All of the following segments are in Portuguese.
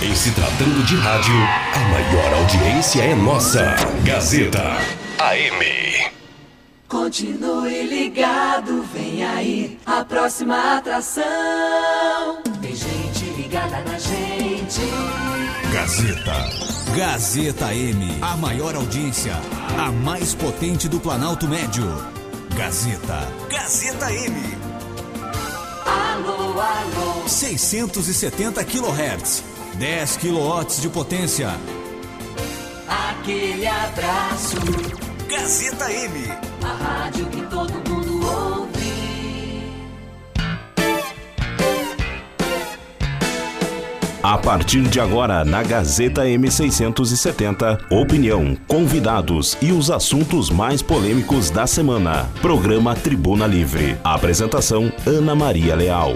Em se tratando de rádio, a maior audiência é nossa. Gazeta AM. Continue ligado, vem aí a próxima atração. Tem gente ligada na gente. Gazeta. Gazeta M, a maior audiência, a mais potente do Planalto Médio. Gazeta. Gazeta M. Alô, alô. 670 kHz, 10 kW de potência. Aquele abraço. Gazeta M. A rádio que todo mundo ouve. A partir de agora, na Gazeta M670, opinião, convidados e os assuntos mais polêmicos da semana. Programa Tribuna Livre. Apresentação: Ana Maria Leal.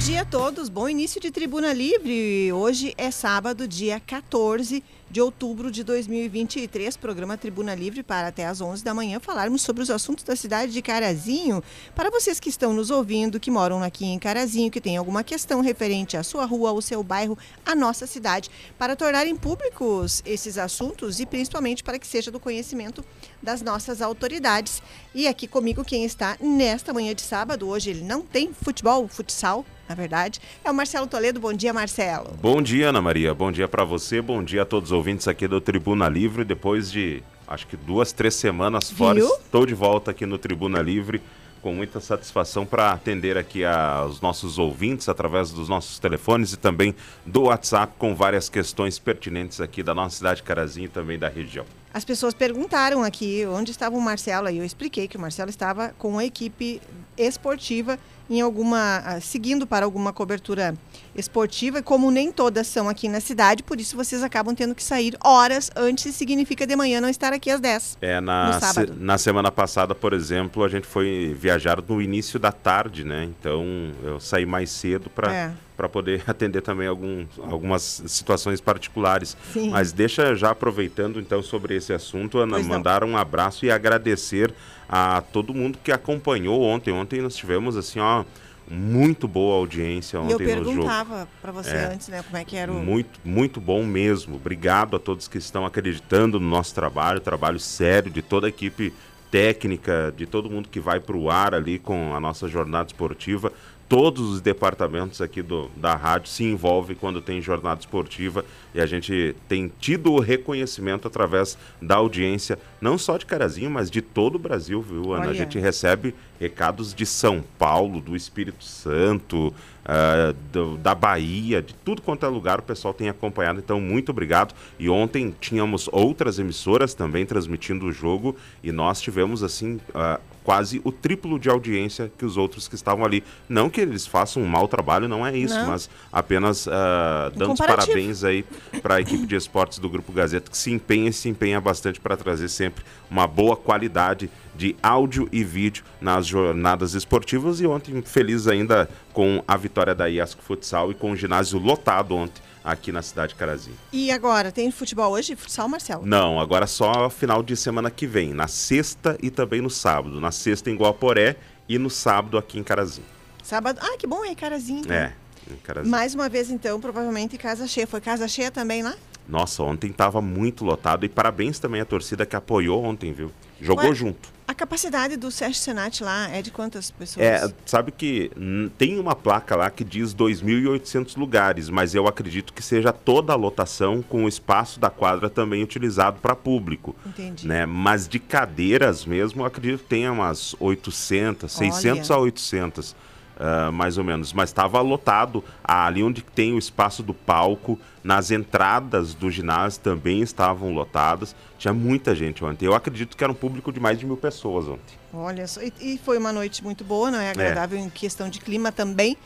Dia a todos, bom início de Tribuna Livre. Hoje é sábado, dia 14 de outubro de 2023, programa Tribuna Livre para até às 11 da manhã falarmos sobre os assuntos da cidade de Carazinho. Para vocês que estão nos ouvindo, que moram aqui em Carazinho, que tem alguma questão referente à sua rua, ao seu bairro, à nossa cidade, para tornarem públicos esses assuntos e principalmente para que seja do conhecimento das nossas autoridades. E aqui comigo quem está nesta manhã de sábado, hoje ele não tem futebol, futsal, na verdade, é o Marcelo Toledo. Bom dia, Marcelo. Bom dia, Ana Maria. Bom dia para você. Bom dia a todos os ouvintes aqui do Tribuna Livre. Depois de, acho que duas, três semanas fora, Viu? estou de volta aqui no Tribuna Livre com muita satisfação para atender aqui aos nossos ouvintes através dos nossos telefones e também do WhatsApp com várias questões pertinentes aqui da nossa cidade de Carazinho e também da região. As pessoas perguntaram aqui onde estava o Marcelo, e eu expliquei que o Marcelo estava com a equipe esportiva em alguma ah, seguindo para alguma cobertura esportiva, e como nem todas são aqui na cidade, por isso vocês acabam tendo que sair horas antes, e significa de manhã não estar aqui às 10. É, na, se- na semana passada, por exemplo, a gente foi viajar no início da tarde, né? Então eu saí mais cedo para É. para poder atender também algum, algumas situações particulares. Sim. Mas deixa já aproveitando então sobre esse assunto, Ana, Pois não. mandar um abraço e agradecer a todo mundo que acompanhou ontem. Ontem nós tivemos assim, ó, muito boa audiência eu ontem no jogo. perguntava para você É. antes, né, como é que era o Muito, muito bom mesmo. Obrigado a todos que estão acreditando no nosso trabalho, trabalho sério de toda a equipe técnica, de todo mundo que vai para o ar ali com a nossa jornada esportiva. Todos os departamentos aqui do, da rádio se envolvem quando tem jornada esportiva e a gente tem tido o reconhecimento através da audiência, não só de Carazinho, mas de todo o Brasil, viu, Ana? A Olha. gente recebe recados de São Paulo, do Espírito Santo, ah, do- da Bahia, de tudo quanto é lugar o pessoal tem acompanhado. Então, muito obrigado. E ontem tínhamos outras emissoras também transmitindo o jogo e nós tivemos, assim, ah, quase o triplo de audiência que os outros que estavam ali. Não que eles façam um mau trabalho, não é isso, Não. mas apenas ah, dando os parabéns aí para a equipe de esportes do Grupo Gazeta, que se empenha e se empenha bastante para trazer sempre uma boa qualidade de áudio e vídeo nas jornadas esportivas. E ontem, feliz ainda com a vitória da IASC Futsal e com o ginásio lotado ontem aqui na cidade de Carazinho. E agora, tem futebol hoje? Futsal, Marcelo? Não, agora só final de semana que vem, na sexta e também no sábado. Na sexta em Guaporé e no sábado aqui em Carazinho. Sábado. Ah, que bom, é Carazinho. então. É, em Carazinho. Mais uma vez, então, provavelmente casa cheia. Foi casa cheia também lá? Nossa, ontem tava muito lotado e parabéns também à torcida que apoiou ontem, viu? Jogou Ué, junto. A capacidade do Sérgio Senat lá é de quantas pessoas? É, sabe que tem uma placa lá que diz 2.800 lugares, mas eu acredito que seja toda a lotação com o espaço da quadra também utilizado para público. Entendi. Né? Mas de cadeiras mesmo, eu acredito que tenha umas 800, 600 Olha. a 800, ah, mais ou menos. Mas estava lotado ali onde tem o espaço do palco, nas entradas do ginásio também estavam lotadas. Tinha muita gente ontem. Eu acredito que era um público de mais de mil pessoas ontem. Olha só, e, e foi uma noite muito boa, não é? Agradável em questão de clima também.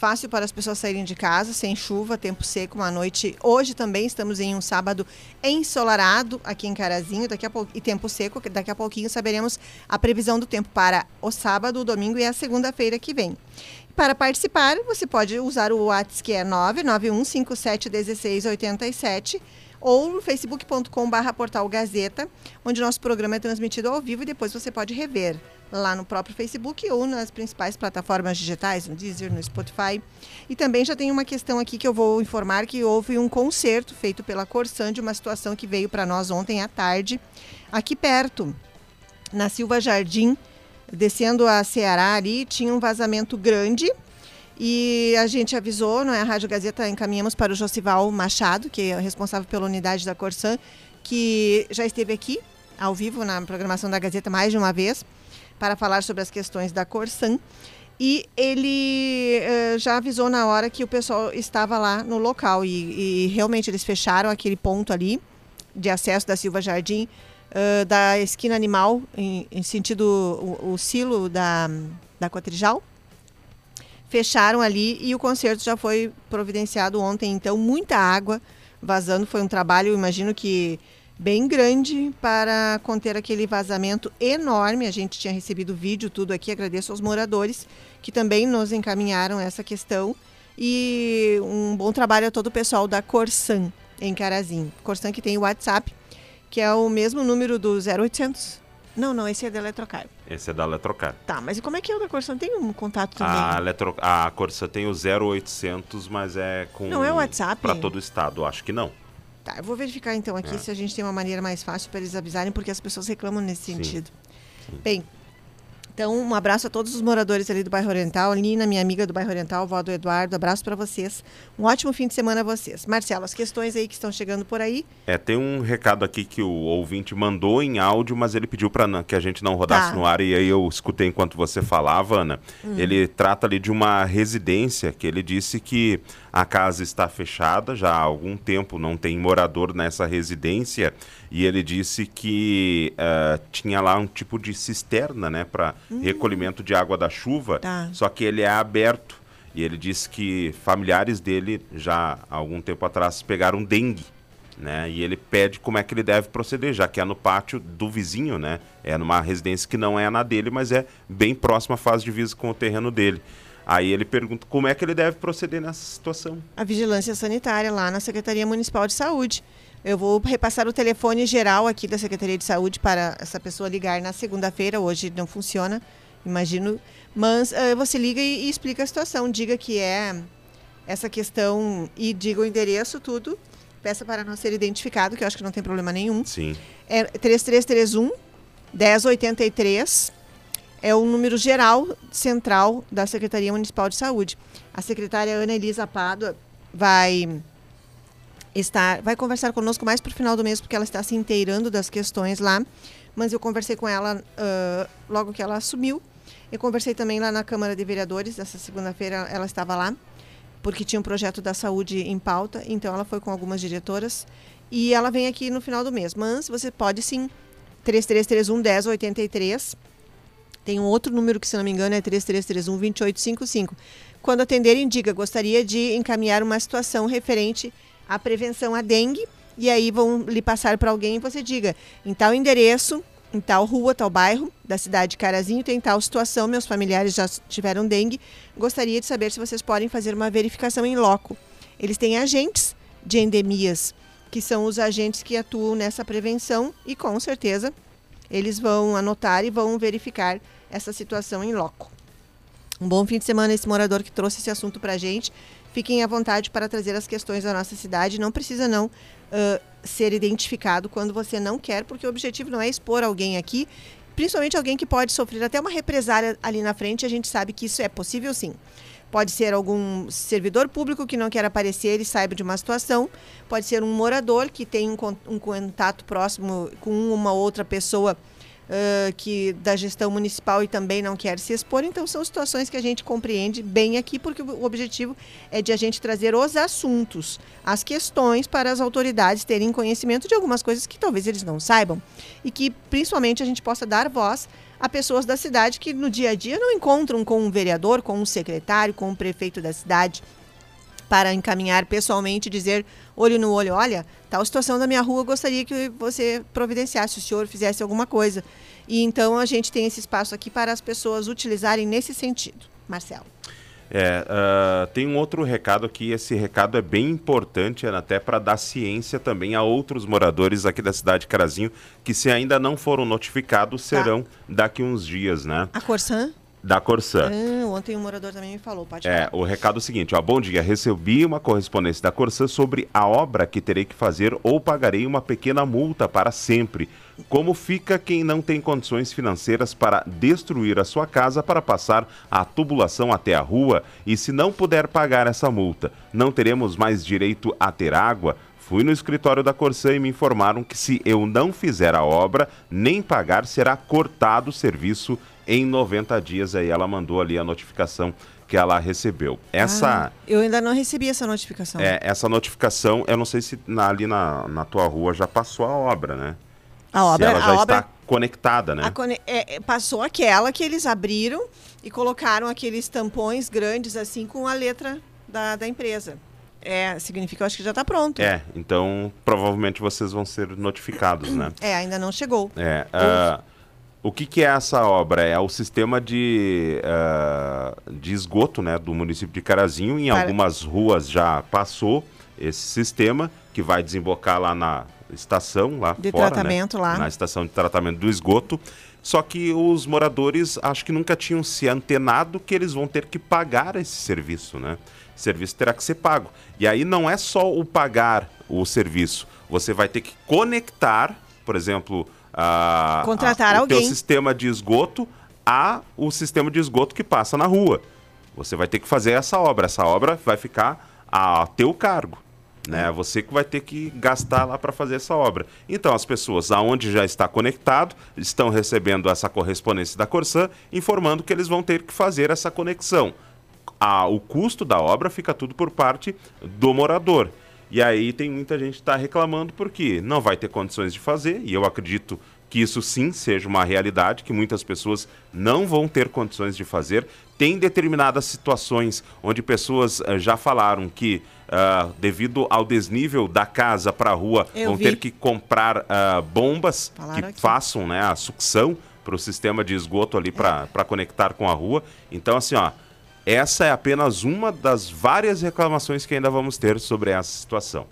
Fácil para as pessoas saírem de casa, sem chuva, tempo seco, uma noite. Hoje também estamos em um sábado ensolarado aqui em Carazinho, daqui a pouco, e tempo seco. Daqui a pouquinho saberemos a previsão do tempo para o sábado, o domingo e a segunda-feira que vem. Para participar, você pode usar o WhatsApp que é 991571687 ou no facebook.com.br onde nosso programa é transmitido ao vivo e depois você pode rever lá no próprio Facebook ou nas principais plataformas digitais, no Deezer, no Spotify. E também já tem uma questão aqui que eu vou informar que houve um concerto feito pela Corsan de uma situação que veio para nós ontem à tarde, aqui perto, na Silva Jardim, descendo a Ceará ali, tinha um vazamento grande e a gente avisou, não é? A Rádio Gazeta encaminhamos para o Josival Machado, que é responsável pela unidade da Corsan, que já esteve aqui ao vivo na programação da Gazeta mais de uma vez para falar sobre as questões da Corsan. E ele uh, já avisou na hora que o pessoal estava lá no local e, e realmente eles fecharam aquele ponto ali de acesso da Silva Jardim, uh, da esquina animal, em, em sentido o, o, silo da, da Quatrijal fecharam ali e o concerto já foi providenciado ontem. Então, muita água vazando. Foi um trabalho, imagino que bem grande para conter aquele vazamento enorme. A gente tinha recebido vídeo, tudo aqui. Agradeço aos moradores que também nos encaminharam essa questão. E um bom trabalho a todo o pessoal da Corsan em Carazinho. Corsan que tem o WhatsApp, que é o mesmo número do 0800 não, não, esse é da Eletrocar. Esse é da Eletrocar. Tá, mas e como é que é o da Corsan? Tem um contato também? A, Eletro... a Corsan tem o 0800, mas é com... Não é o WhatsApp? Para todo o estado, acho que não. Tá, eu vou verificar então aqui é. se a gente tem uma maneira mais fácil para eles avisarem, porque as pessoas reclamam nesse Sim. sentido. Sim. Bem, então, um abraço a todos os moradores ali do bairro Oriental. Nina, minha amiga do bairro Oriental, vó do Eduardo, abraço para vocês. Um ótimo fim de semana a vocês. Marcelo, as questões aí que estão chegando por aí. É, tem um recado aqui que o ouvinte mandou em áudio, mas ele pediu para que a gente não rodasse tá. no ar e aí eu escutei enquanto você falava, Ana. Hum. Ele trata ali de uma residência que ele disse que a casa está fechada já há algum tempo, não tem morador nessa residência e ele disse que uh, tinha lá um tipo de cisterna, né, para uhum. recolhimento de água da chuva, tá. só que ele é aberto e ele disse que familiares dele já há algum tempo atrás pegaram dengue, né, e ele pede como é que ele deve proceder, já que é no pátio do vizinho, né, é numa residência que não é na dele, mas é bem próxima à fase de divisa com o terreno dele. Aí ele pergunta como é que ele deve proceder nessa situação. A vigilância sanitária lá na Secretaria Municipal de Saúde. Eu vou repassar o telefone geral aqui da Secretaria de Saúde para essa pessoa ligar na segunda-feira. Hoje não funciona, imagino. Mas uh, você liga e, e, explica a situação. Diga que é essa questão e diga o endereço, tudo. Peça para não ser identificado, que eu acho que não tem problema nenhum. Sim. É 3331 1083. É o número geral central da Secretaria Municipal de Saúde. A secretária Ana Elisa Pádua vai está, vai conversar conosco mais para o final do mês, porque ela está se inteirando das questões lá. Mas eu conversei com ela uh, logo que ela assumiu. Eu conversei também lá na Câmara de Vereadores, essa segunda-feira ela estava lá, porque tinha um projeto da saúde em pauta, então ela foi com algumas diretoras. E ela vem aqui no final do mês. Mas você pode sim, 3331 1083. Tem um outro número que, se não me engano, é 3331 2855. Quando atenderem, diga, gostaria de encaminhar uma situação referente a prevenção à dengue e aí vão lhe passar para alguém e você diga, em tal endereço, em tal rua, tal bairro da cidade de Carazinho tem tal situação, meus familiares já tiveram dengue, gostaria de saber se vocês podem fazer uma verificação em loco. Eles têm agentes de endemias, que são os agentes que atuam nessa prevenção e com certeza eles vão anotar e vão verificar essa situação em loco. Um bom fim de semana esse morador que trouxe esse assunto para a gente. Fiquem à vontade para trazer as questões da nossa cidade. Não precisa não uh, ser identificado quando você não quer, porque o objetivo não é expor alguém aqui, principalmente alguém que pode sofrer até uma represária ali na frente. A gente sabe que isso é possível sim. Pode ser algum servidor público que não quer aparecer e saiba de uma situação. Pode ser um morador que tem um, um contato próximo com uma outra pessoa uh, que da gestão municipal e também não quer se expor. Então são situações que a gente compreende bem aqui, porque o objetivo é de a gente trazer os assuntos, as questões para as autoridades terem conhecimento de algumas coisas que talvez eles não saibam e que principalmente a gente possa dar voz a pessoas da cidade que no dia a dia não encontram com um vereador, com um secretário, com o um prefeito da cidade para encaminhar pessoalmente dizer olho no olho, olha, tal situação da minha rua, gostaria que você providenciasse, o senhor fizesse alguma coisa. E então a gente tem esse espaço aqui para as pessoas utilizarem nesse sentido. Marcelo. É, ah, tem um outro recado aqui, esse recado é bem importante, Ana, até para dar ciência também a outros moradores aqui da cidade de Carazinho, que se ainda não foram notificados, serão daqui uns dias, né? A Corsan? Da Corsã. Ah, ontem um morador também me falou, pode É, falar. o recado é o seguinte, ó, bom dia, recebi uma correspondência da Corsã sobre a obra que terei que fazer ou pagarei uma pequena multa para sempre. Como fica quem não tem condições financeiras para destruir a sua casa para passar a tubulação até a rua e se não puder pagar essa multa, não teremos mais direito a ter água? Fui no escritório da Corsã e me informaram que se eu não fizer a obra, nem pagar, será cortado o serviço em 90 dias. Aí ela mandou ali a notificação que ela recebeu. Essa, Ah, eu ainda não recebi essa notificação. é, essa notificação, eu não sei se na- ali na, na tua rua já passou a obra, né? A obra, se ela já a está obra conectada, né? cone- é, é, passou aquela que eles abriram e colocaram aqueles tampões grandes assim com a letra da, da empresa. É, significa, eu acho que já está pronto. É, então provavelmente vocês vão ser notificados, né? É, ainda não chegou. É, ah, o que, que é essa obra? É o sistema de, ah, de esgoto né, do município de Carazinho. Em Cara- algumas ruas já passou esse sistema, que vai desembocar lá na estação, lá De fora, né? tratamento lá. Na estação de tratamento do esgoto. Só que os moradores acho que nunca tinham se antenado que eles vão ter que pagar esse serviço, né? Esse serviço terá que ser pago. E aí não é só o pagar o serviço. Você vai ter que conectar, por exemplo, a, Contratar a, o teu alguém. sistema de esgoto a o sistema de esgoto que passa na rua. Você vai ter que fazer essa obra. Essa obra vai ficar a teu cargo. Né? Você que vai ter que gastar lá para fazer essa obra. Então, as pessoas aonde já está conectado estão recebendo essa correspondência da Corsã, informando que eles vão ter que fazer essa conexão. A- o custo da obra fica tudo por parte do morador. E aí tem muita gente que está reclamando porque não vai ter condições de fazer, e eu acredito que isso sim seja uma realidade, que muitas pessoas não vão ter condições de fazer. Tem determinadas situações onde pessoas eh, já falaram que, ah, devido ao desnível da casa para a rua, Eu vão vi. ter que comprar ah, bombas Falaram que aqui. façam né, a sucção para o sistema de esgoto ali para conectar com a rua. Então, assim, ó, essa é apenas uma das várias reclamações que ainda vamos ter sobre essa situação.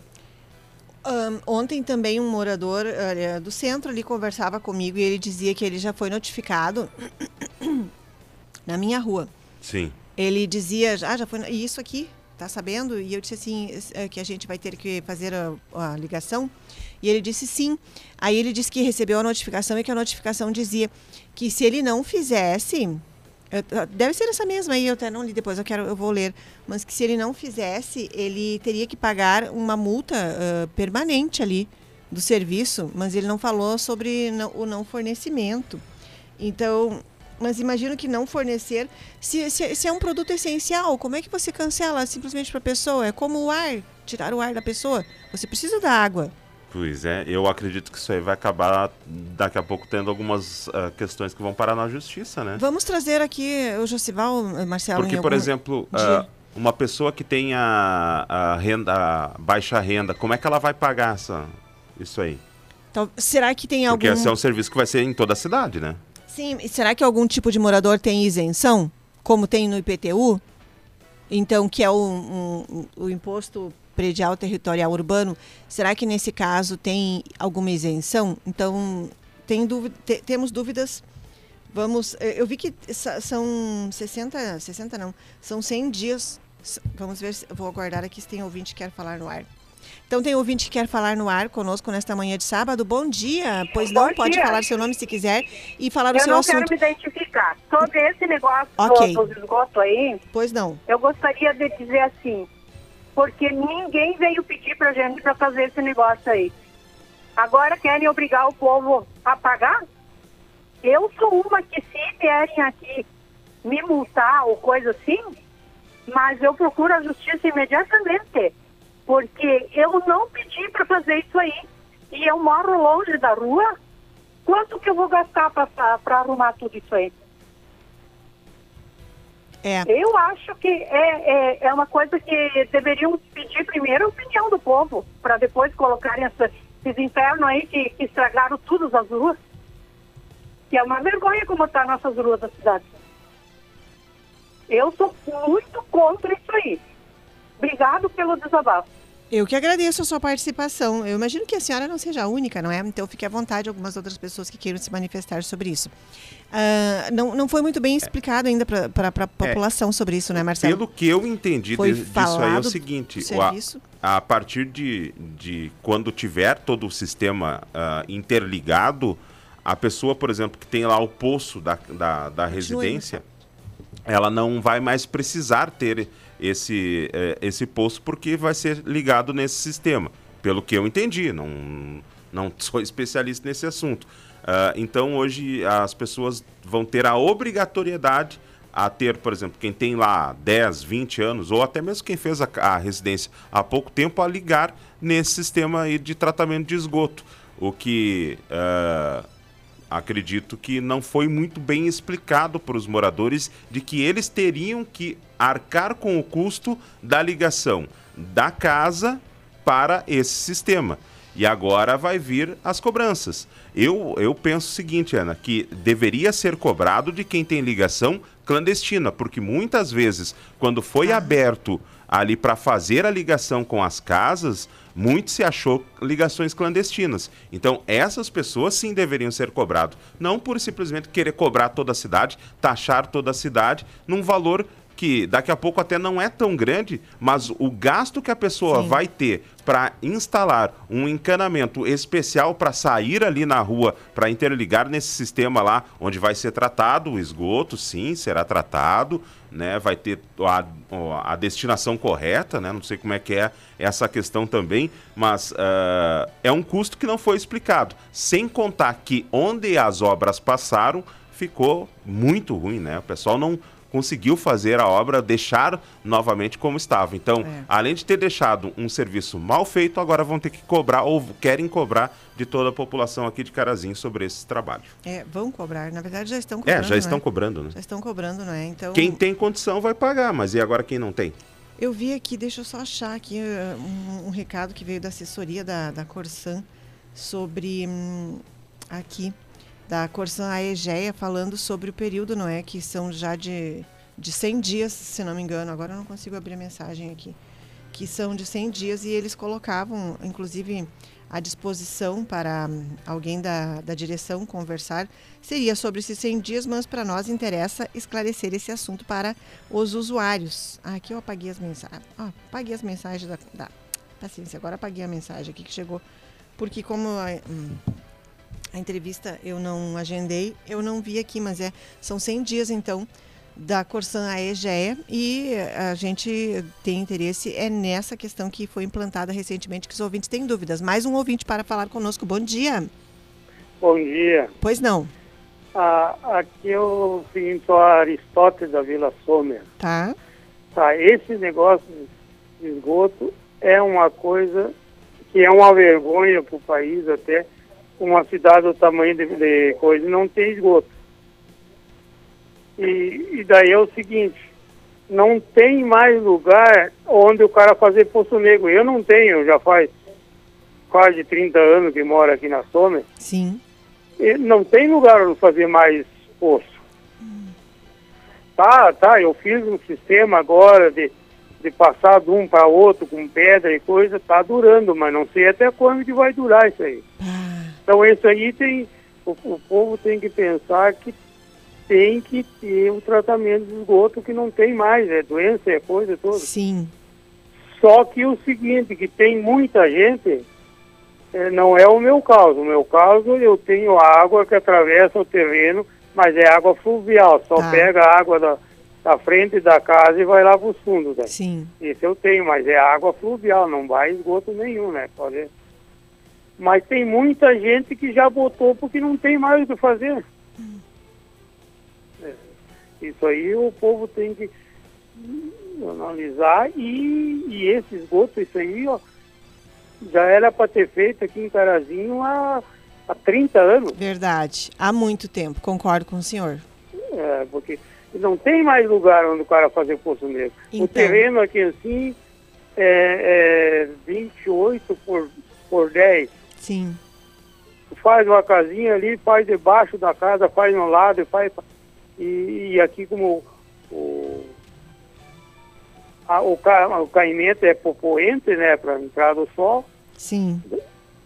Ahn, ontem também um morador eh, do centro ali conversava comigo e ele dizia que ele já foi notificado na minha rua. Sim. Ele dizia, ah, já foi, e isso aqui, tá sabendo? E eu disse assim, eh, que a gente vai ter que fazer a, a ligação. E ele disse sim. Aí ele disse que recebeu a notificação e que a notificação dizia que se ele não fizesse, deve ser essa mesma aí, eu até não li depois, eu quero, eu vou ler, mas que se ele não fizesse, ele teria que pagar uma multa ah, permanente ali do serviço, mas ele não falou sobre não- o não fornecimento. Então, mas imagino que não fornecer, se, se, se é um produto essencial, como é que você cancela simplesmente para a pessoa? É como o ar, tirar o ar da pessoa. Você precisa da água. Pois é, eu acredito que isso aí vai acabar daqui a pouco tendo algumas ah, questões que vão parar na justiça, né? Vamos trazer aqui o Josival, Marcelo. Porque, por exemplo, ah, uma pessoa que tem a, a renda, a baixa renda, como é que ela vai pagar essa, isso aí? Tal- será que tem Porque algum. esse é um serviço que vai ser em toda a cidade, né? Sim, e será que algum tipo de morador tem isenção, como tem no IPTU? Então, que é o, um- um- o imposto predial territorial urbano, será que nesse caso tem alguma isenção? Então, tem dúvida, te- temos dúvidas. Vamos, eh, eu vi que são 60, 60 não, são 100 dias. Vamos ver, se, vou aguardar aqui se tem ouvinte que quer falar no ar. Então tem ouvinte que quer falar no ar conosco nesta manhã de sábado. Bom dia. Pois não, Bom pode dia. falar seu nome se quiser e falar o Eu seu não assunto. quero me identificar. Sobre esse negócio Ok. do, do esgoto aí, Pois não. eu gostaria de dizer assim, porque ninguém veio pedir pra gente pra fazer esse negócio aí. Agora querem obrigar o povo a pagar? Eu sou uma que se vierem aqui me multar ou coisa assim, mas eu procuro a justiça imediatamente, porque eu não pedi para fazer isso aí. E eu moro longe da rua, quanto que eu vou gastar para arrumar tudo isso aí? É. Eu acho que é, é, é uma coisa que deveriam pedir primeiro a opinião do povo, para depois colocarem essa, esses infernos aí que, que estragaram tudo as ruas. Que é uma vergonha como está nossas ruas da cidade. Eu sou muito contra isso aí. Obrigado pelo desabafo. Eu que agradeço a sua participação. Eu imagino que a senhora não seja a única, não é? Então fique à vontade algumas outras pessoas que queiram se manifestar sobre isso. Ah, não, não foi muito bem explicado ainda para a população sobre isso, né, Marcelo? Pelo que eu entendi Foi de- disso aí é o seguinte: a- a, partir de, de quando tiver todo o sistema ah, interligado, a pessoa, por exemplo, que tem lá o poço da, da, da residência, ela não vai mais precisar ter esse, eh, esse poço porque vai ser ligado nesse sistema. Pelo que eu entendi, não, não sou especialista nesse assunto. Ah, então hoje as pessoas vão ter a obrigatoriedade a ter, por exemplo, quem tem lá 10, 20 anos, ou até mesmo quem fez a, a residência há pouco tempo, a ligar nesse sistema aí de tratamento de esgoto. O que ah, acredito que não foi muito bem explicado para os moradores de que eles teriam que arcar com o custo da ligação da casa para esse sistema. E agora vai vir as cobranças. Eu, eu penso o seguinte, Ana, que deveria ser cobrado de quem tem ligação clandestina, porque muitas vezes, quando foi aberto ali para fazer a ligação com as casas, muito se achou ligações clandestinas. Então, essas pessoas sim deveriam ser cobradas. Não por simplesmente querer cobrar toda a cidade, taxar toda a cidade num valor que daqui a pouco até não é tão grande, mas o gasto que a pessoa Sim. vai ter para instalar um encanamento especial para sair ali na rua, para interligar nesse sistema lá, onde vai ser tratado o esgoto, sim, será tratado, né? Vai ter a, a destinação correta, né? Não sei como é que é essa questão também, mas ah, é um custo que não foi explicado. Sem contar que onde as obras passaram ficou muito ruim, né? O pessoal não conseguiu fazer a obra, deixar novamente como estava. Então, É. além de ter deixado um serviço mal feito, agora vão ter que cobrar ou querem cobrar de toda a população aqui de Carazinho sobre esse trabalho. É, vão cobrar. Na verdade, já estão cobrando. É, já estão é? cobrando, né? Já estão cobrando, não é? Então, Quem tem condição vai pagar, mas e agora quem não tem? eu vi aqui, deixa eu só achar aqui eh, um, um recado que veio da assessoria da, da Corsan sobre hum, aqui da Corsan Aegeia falando sobre o período, não é? Que são já de, de 100 dias, se não me engano. Agora eu não consigo abrir a mensagem aqui. Que são de 100 dias e eles colocavam, inclusive, à disposição para hum, alguém da, da direção conversar. Seria sobre esses 100 dias, mas para nós interessa esclarecer esse assunto para os usuários. Ah, aqui eu apaguei as mensagens. Ah, apaguei as mensagens da, da. Paciência, agora apaguei a mensagem aqui que chegou. Porque como hum, a entrevista eu não agendei, eu não vi aqui, mas é são 100 dias então da Corsan AEGEA e a gente tem interesse é nessa questão que foi implantada recentemente que os ouvintes têm dúvidas. Mais um ouvinte para falar conosco. Bom dia. Bom dia. Pois não, Ah, aqui é o pintor Aristóteles da Vila Sommer. tá? Tá, esse negócio de esgoto é uma coisa que é uma vergonha para o país até uma cidade do tamanho de, de coisa não tem esgoto. E, e daí é o seguinte, não tem mais lugar onde o cara fazer poço negro. Eu não tenho, já faz quase 30 anos que moro aqui na Sommer. Sim. E não tem lugar onde fazer mais poço. Tá, tá, eu fiz um sistema agora de, de passar de um para outro com pedra e coisa, tá durando, mas não sei até quando que vai durar isso aí. Ah, Então isso aí tem, o, o povo tem que pensar que tem que ter o tratamento de esgoto que não tem mais, é doença, é coisa toda. sim. Só que o seguinte, que tem muita gente, eh, não é o meu caso. O meu caso, eu tenho água que atravessa o terreno, mas é água fluvial. Só Tá. pega a água da, da frente da casa e vai lá para os fundos. Né? Sim. Isso eu tenho, mas é água fluvial, não vai esgoto nenhum, né? Pode... Mas tem muita gente que já botou porque não tem mais o que fazer. É, Isso aí o povo tem que analisar e, e esse esgoto, isso aí, ó, já era para ter feito aqui em Carazinho há, há 30 anos. Verdade. Há muito tempo. Concordo com o senhor. É, porque não tem mais lugar onde o cara fazer poço negro. Então. O terreno aqui assim é, é 28 por, por 10. Sim. Faz uma casinha ali, faz debaixo da casa, faz no lado, faz. E, e aqui como o, a- o, ca, o caimento é popoente, né, para entrar do sol. Sim.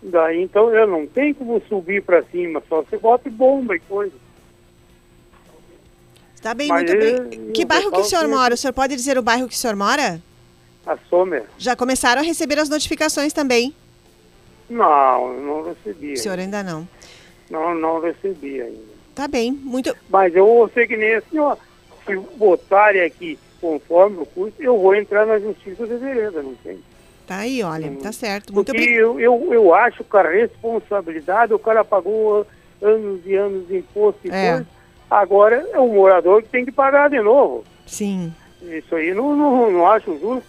Daí, então, eu não tenho como subir para cima, só você bota bomba e coisa. Tá bem, Mas muito bem. eu- Que bairro que o senhor que- mora? O senhor pode dizer o bairro que o senhor mora? A Sommer. Já começaram a receber as notificações também. Não, não recebi. O senhor ainda não. Não, não recebi ainda. Tá bem, muito. Mas eu vou ser que nem assim, ó. Se botarem aqui conforme o custo, eu vou entrar na justiça de vereda, não tem. Tá aí, olha, tá certo. Muito Porque eu, eu, eu acho que a responsabilidade, o cara pagou anos e anos de imposto e É. coisa, agora é o morador que tem que pagar de novo. Sim. Isso aí não, não, não acho justo.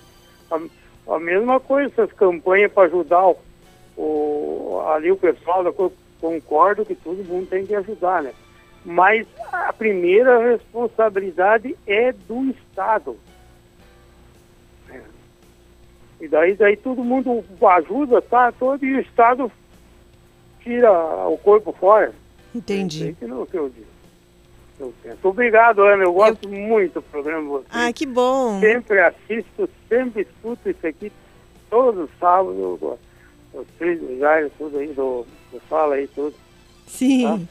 A, a mesma coisa, essas campanhas para ajudar o, o- ali o pessoal, eu concordo que todo mundo tem que ajudar, né? Mas a primeira responsabilidade é do Estado. É. E daí, daí todo mundo ajuda, tá? Todo e o Estado tira o corpo fora. É Entendi. que não que eu digo. Eu. Obrigado, Ana. Eu gosto muito do programa de vocês. Ah, que bom. Sempre assisto, sempre escuto isso aqui. Todo sábado eu gosto. Os três lugares, tudo aí, do, do fala aí, tudo. Sim.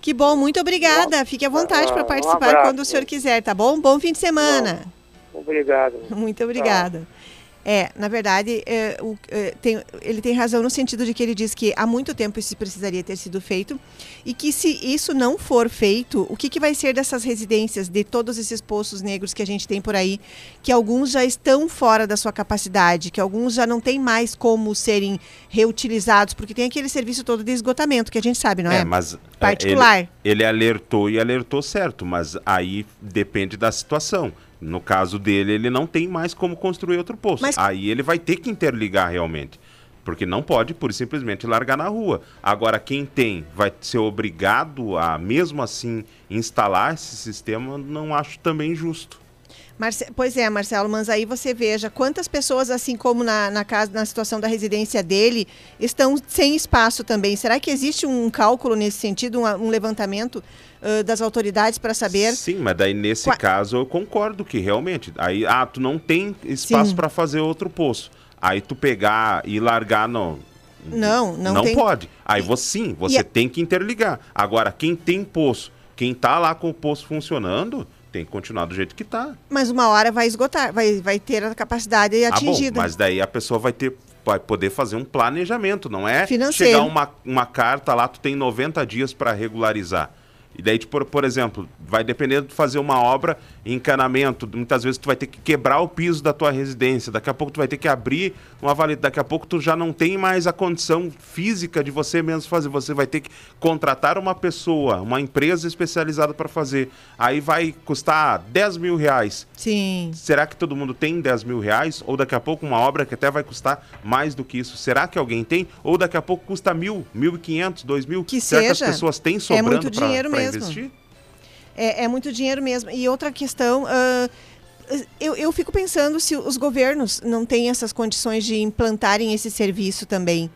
Que bom, muito obrigada. Fique à vontade Ah, para um participar abraço. quando o senhor quiser, tá bom? Bom fim de semana. Obrigado. Muito obrigada. É, na verdade, é, o- é, tem- ele tem razão no sentido de que ele diz que há muito tempo isso precisaria ter sido feito e que se isso não for feito, o que, que vai ser dessas residências, de todos esses poços negros que a gente tem por aí, que alguns já estão fora da sua capacidade, que alguns já não têm mais como serem reutilizados, porque tem aquele serviço todo de esgotamento que a gente sabe, não é? mas é, Particular. Ele, ele alertou e alertou certo, mas aí depende da situação. No caso dele, ele não tem mais como construir outro poço. Mas- Aí ele vai ter que interligar realmente. Porque não pode, e simplesmente, largar na rua. Agora, quem tem vai ser obrigado a, mesmo assim, instalar esse sistema, não acho também justo. Marce- Pois é, Marcelo, mas aí você veja quantas pessoas, assim como na, na, casa, na situação da residência dele, estão sem espaço também. Será que existe um cálculo nesse sentido, um, um levantamento ãh, das autoridades para saber? Sim, mas daí nesse Qua- caso eu concordo que realmente. Aí, ah, tu não tem espaço para fazer outro poço. Aí tu pegar e largar no. Não, não, Não, tem. pode. Aí você sim, você a- tem que interligar. Agora, quem tem poço, quem tá lá com o poço funcionando, tem que continuar do jeito que tá. Mas uma hora vai esgotar, vai, vai ter a capacidade Ah, bom, atingida. mas daí a pessoa vai ter vai poder fazer um planejamento, não é Financeiro. chegar uma, uma carta lá, tu tem 90 dias para regularizar. E daí, tipo, por exemplo, vai depender de fazer uma obra encanamento. Muitas vezes tu vai ter que quebrar o piso da tua residência. Daqui a pouco tu vai ter que abrir uma validade. Daqui a pouco tu já não tem mais a condição física de você mesmo fazer. Você vai ter que contratar uma pessoa, uma empresa especializada para fazer. Aí vai custar 10 mil reais. Sim. Será que todo mundo tem 10 mil reais? Ou daqui a pouco uma obra que até vai custar mais do que isso? Será que alguém tem? Ou daqui a pouco custa mil, mil e quinhentos, dois mil? Que Será que seja. as pessoas têm É sobrando pra mesmo. investir? É, é muito dinheiro mesmo. E outra questão, ah, eu, eu fico pensando se os governos não têm essas condições de implantarem esse serviço também.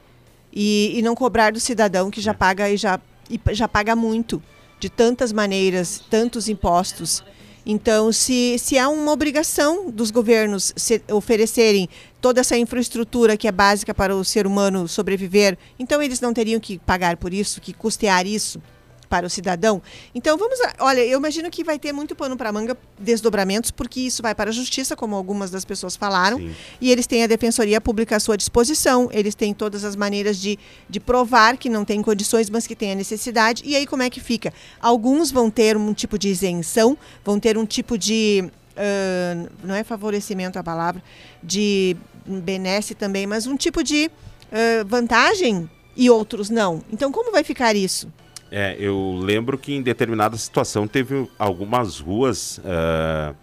E, e não cobrar do cidadão que já paga e já, e já paga muito, de tantas maneiras, tantos impostos. Então, se, se há uma obrigação dos governos oferecerem toda essa infraestrutura que é básica para o ser humano sobreviver, então eles não teriam que pagar por isso, que custear isso para o cidadão. Então vamos, a- olha, eu imagino que vai ter muito pano para manga, desdobramentos, porque isso vai para a justiça, como algumas das pessoas falaram, Sim. e eles têm a defensoria pública à sua disposição, eles têm todas as maneiras de, de provar que não tem condições, mas que tem a necessidade. E aí como é que fica? Alguns vão ter um tipo de isenção, vão ter um tipo de ah, não é favorecimento a palavra, de benesse também, mas um tipo de ah, vantagem e outros não. Então como vai ficar isso? É, eu lembro que em determinada situação teve algumas ruas ah,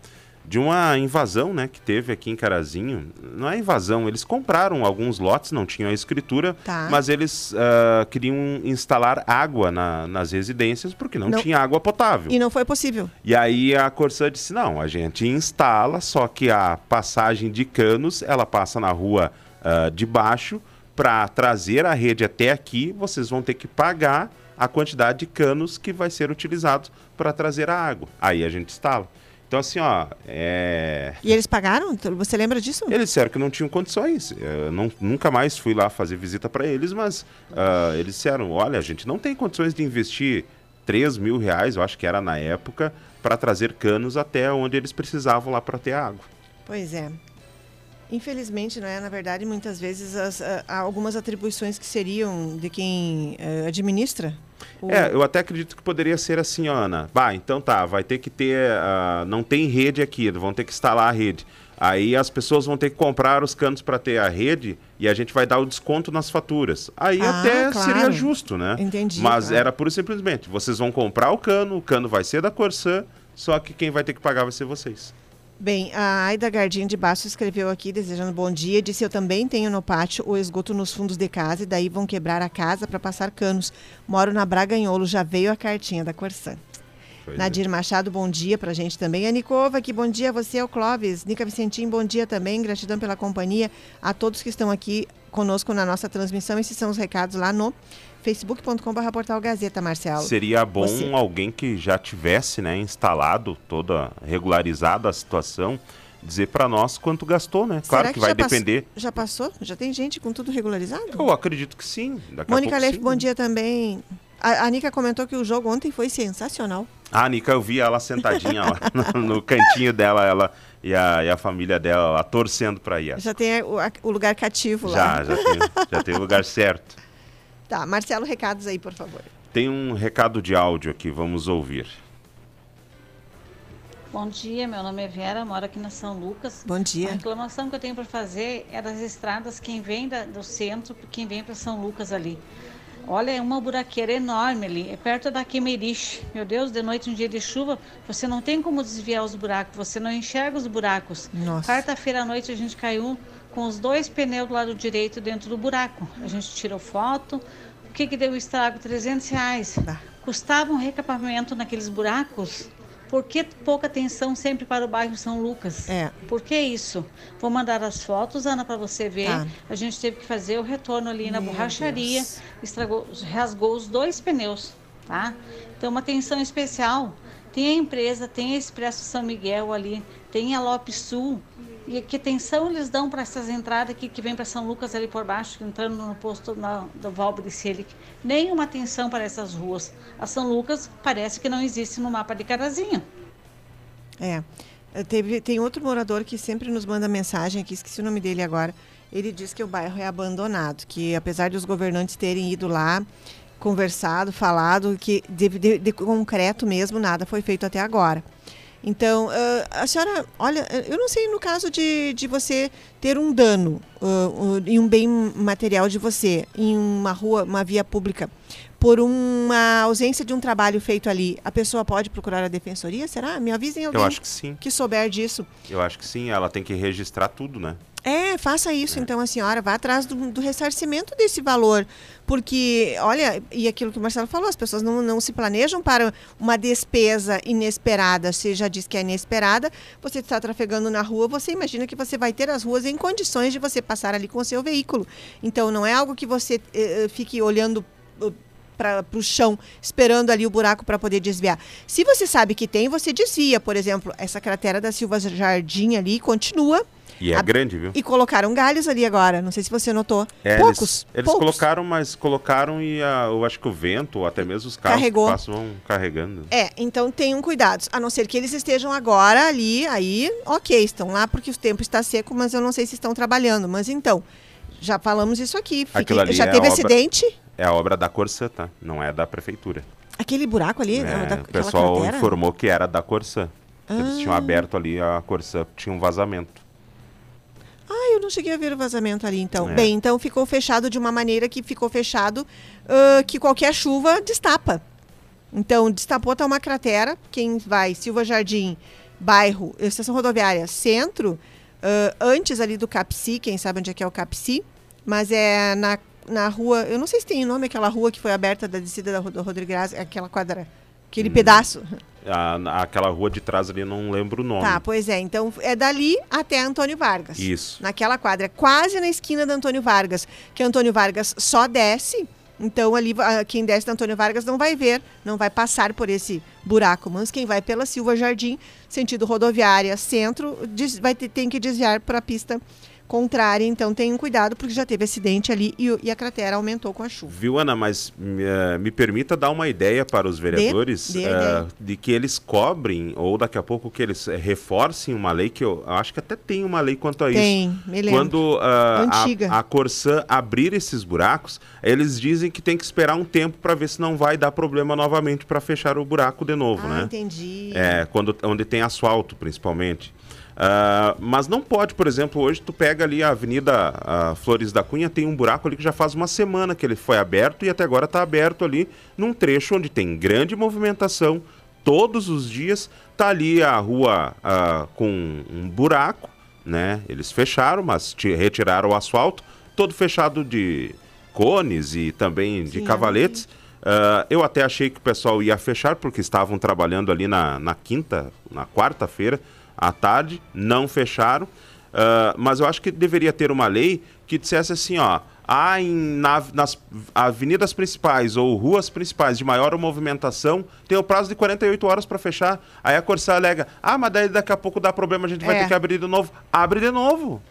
de uma invasão, né, que teve aqui em Carazinho. Não é invasão, eles compraram alguns lotes, não tinham a escritura, Tá. mas eles ah, queriam instalar água na- nas residências porque não, Não. tinha água potável. E não foi possível. E aí a Corsã disse: não, a gente instala, só que a passagem de canos ela passa na rua ah, de baixo. Para trazer a rede até aqui, vocês vão ter que pagar a quantidade de canos que vai ser utilizado para trazer a água. Aí a gente instala. Então, assim, ó, é... E eles pagaram? Você lembra disso? Eles disseram que não tinham condições. Eu não, nunca mais fui lá fazer visita para eles, mas ah, eles disseram: olha, a gente não tem condições de investir 3 mil reais, eu acho que era na época, para trazer canos até onde eles precisavam lá para ter água. Pois é. Infelizmente, não é? Na verdade, muitas vezes as- há algumas atribuições que seriam de quem eh, administra. o- É, eu até acredito que poderia ser assim, Ana. Bah, então tá, vai ter que ter. ah, não tem rede aqui, vão ter que instalar a rede. Aí as pessoas vão ter que comprar os canos para ter a rede e a gente vai dar o desconto nas faturas. Aí Ah, até claro. seria justo, né? Entendi, Mas claro. era pura e simplesmente: vocês vão comprar o cano, o cano vai ser da Corsã, só que quem vai ter que pagar vai ser vocês. Bem, a Aida Gardinha de Baixo escreveu aqui, desejando bom dia. Disse: Eu também tenho no pátio o esgoto nos fundos de casa e daí vão quebrar a casa para passar canos. Moro na Braganholo, já veio a cartinha da Corsã. Pois é. Nadir Machado, bom dia pra gente também. Anicova, aqui, bom dia a você, o Clóvis. Nica Vicentim, bom dia também. Gratidão pela companhia. A todos que estão aqui conosco na nossa transmissão. Esses são os recados lá no facebook.com.br portal Gazeta, Marcelo. Seria bom Você. alguém que já tivesse né, instalado, toda regularizada a situação, dizer para nós quanto gastou, né? Claro Será que, vai já depender. Já passou? Já tem gente com tudo regularizado? Eu acredito que sim. Daqui Mônica a Leif, bom dia também. A, a Nica comentou que o jogo ontem foi sensacional. Ah, Nica, eu vi ela sentadinha lá no, no cantinho dela, ela e a, e a família dela lá torcendo para ir. Já tem o, a- o lugar cativo lá. Já, já tem, já tem o lugar certo. Tá, Marcelo, recados aí, por favor. Tem um recado de áudio aqui, vamos ouvir. Bom dia, meu nome é Vera, moro aqui na São Lucas. Bom A dia. reclamação que eu tenho para fazer é das estradas quem vem da- do centro, quem vem para São Lucas ali. Olha, é uma buraqueira enorme ali, é perto da Queimeriche. Meu Deus, de noite, um dia de chuva, você não tem como desviar os buracos, você não enxerga os buracos. Quarta-feira à noite a gente caiu com os dois pneus do lado direito dentro do buraco. A gente tirou foto. O que, que deu o estrago? 300 reais. Custava um recapamento naqueles buracos? Por que pouca atenção sempre para o bairro São Lucas? É. Por que isso? Vou mandar as fotos, Ana, para você ver. Tá. A gente teve que fazer o retorno ali na Meu borracharia, Deus. estragou, rasgou os dois pneus, tá? Então, uma atenção especial. Tem a empresa, tem a Expresso São Miguel ali, tem a Lopes Sul. E que atenção eles dão para essas entradas aqui que vem para São Lucas ali por baixo, entrando no posto na, do Valbre Selic. Nenhuma atenção para essas ruas. A São Lucas parece que não existe no mapa de Carazinho. É. Teve, tem outro morador que sempre nos manda mensagem aqui, esqueci o nome dele agora. Ele diz que o bairro é abandonado, que apesar de os governantes terem ido lá, conversado, falado, que de, de- de concreto mesmo nada foi feito até agora. Então, ah, a senhora, olha, eu não sei no caso de, de você ter um dano uh, em um bem material de você, em uma rua, uma via pública, por uma ausência de um trabalho feito ali, a pessoa pode procurar a defensoria? Será? Me avisem alguém Eu acho que sim. que souber disso. Eu acho que sim, ela tem que registrar tudo, né? É, faça isso então a senhora, vá atrás do, do ressarcimento desse valor. Porque, olha, e aquilo que o Marcelo falou, as pessoas não, não se planejam para uma despesa inesperada. Você já disse que é inesperada, você está trafegando na rua, você imagina que você vai ter as ruas em condições de você passar ali com o seu veículo. Então não é algo que você eh, eh, fique olhando para o chão, esperando ali o buraco para poder desviar. Se você sabe que tem, você desvia. Por exemplo, essa cratera da Silva Jardim ali continua. E é A- grande, viu? E colocaram galhos ali agora. Não sei se você notou. É, poucos. Eles, eles poucos. colocaram, mas colocaram e a- eu acho que o vento, ou até mesmo os carros Carregou. que passam vão carregando. É, então tenham cuidado. A não ser que eles estejam agora ali, aí, ok, estão lá porque o tempo está seco, mas eu não sei se estão trabalhando. Mas então, já falamos isso aqui. Fique- Aquilo ali já é teve obra- acidente? É a obra da Corsã, tá? Não é da prefeitura. Aquele buraco ali, É, da, o pessoal cratera? informou que era da Corsã. Eles tinham Ah. aberto ali a Corsã, tinha um vazamento. Ah, eu não cheguei a ver o vazamento ali, então. É. Bem, então ficou fechado de uma maneira que ficou fechado ah, que qualquer chuva destapa. Então, destapou, tá uma cratera. Quem vai, Silva Jardim, bairro, estação rodoviária, centro, ah, antes ali do Capsi, quem sabe onde é que é o Capsi, mas é na, na rua, eu não sei se tem nome aquela rua que foi aberta da descida da Rodrigo Graça, aquela quadra, aquele Hum. pedaço. A- aquela rua de trás ali, não lembro o nome. Tá, pois é. Então, é dali até Antônio Vargas. Isso. Naquela quadra, quase na esquina da Antônio Vargas. Que Antônio Vargas só desce Então ali ah, quem desce da Antônio Vargas não vai ver, não vai passar por esse buraco, mas quem vai pela Silva Jardim, sentido rodoviária, centro, vai ter, tem que desviar para a pista contrária. Então tenham cuidado porque já teve acidente ali e, e a cratera aumentou com a chuva. Viu, Ana, mas me, eh, me permita dar uma ideia para os vereadores dê a eh, ideia. de que eles cobrem, ou daqui a pouco que eles eh, reforcem uma lei, que eu acho que até tem uma lei quanto a isso. Tem, me lembro. Quando Antiga. a, a Corsã abrir esses buracos, eles dizem que tem que esperar um tempo para ver se não vai dar problema novamente para fechar o buraco de novo, Ah, né? entendi. É, quando, onde tem asfalto, principalmente. Ah, mas não pode, por exemplo, hoje tu pega ali a Avenida Flores da Cunha, tem um buraco ali que já faz uma semana que ele foi aberto e até agora está aberto ali num trecho onde tem grande movimentação todos os dias. Tá ali a rua ah, com um buraco, né? Eles fecharam, mas ti- retiraram o asfalto, todo fechado de cones e também de Sim, cavaletes. Ah, eu até achei que o pessoal ia fechar, porque estavam trabalhando ali na, na quinta, na quarta-feira, à tarde, não fecharam. Ah, mas eu acho que deveria ter uma lei que dissesse assim, ó. Há em, na- nas avenidas principais ou ruas principais de maior movimentação, tem o prazo de 48 horas para fechar. Aí a Corsã alega, ah, mas daí daqui a pouco dá problema, a gente vai É. ter que abrir de novo. Abre de novo.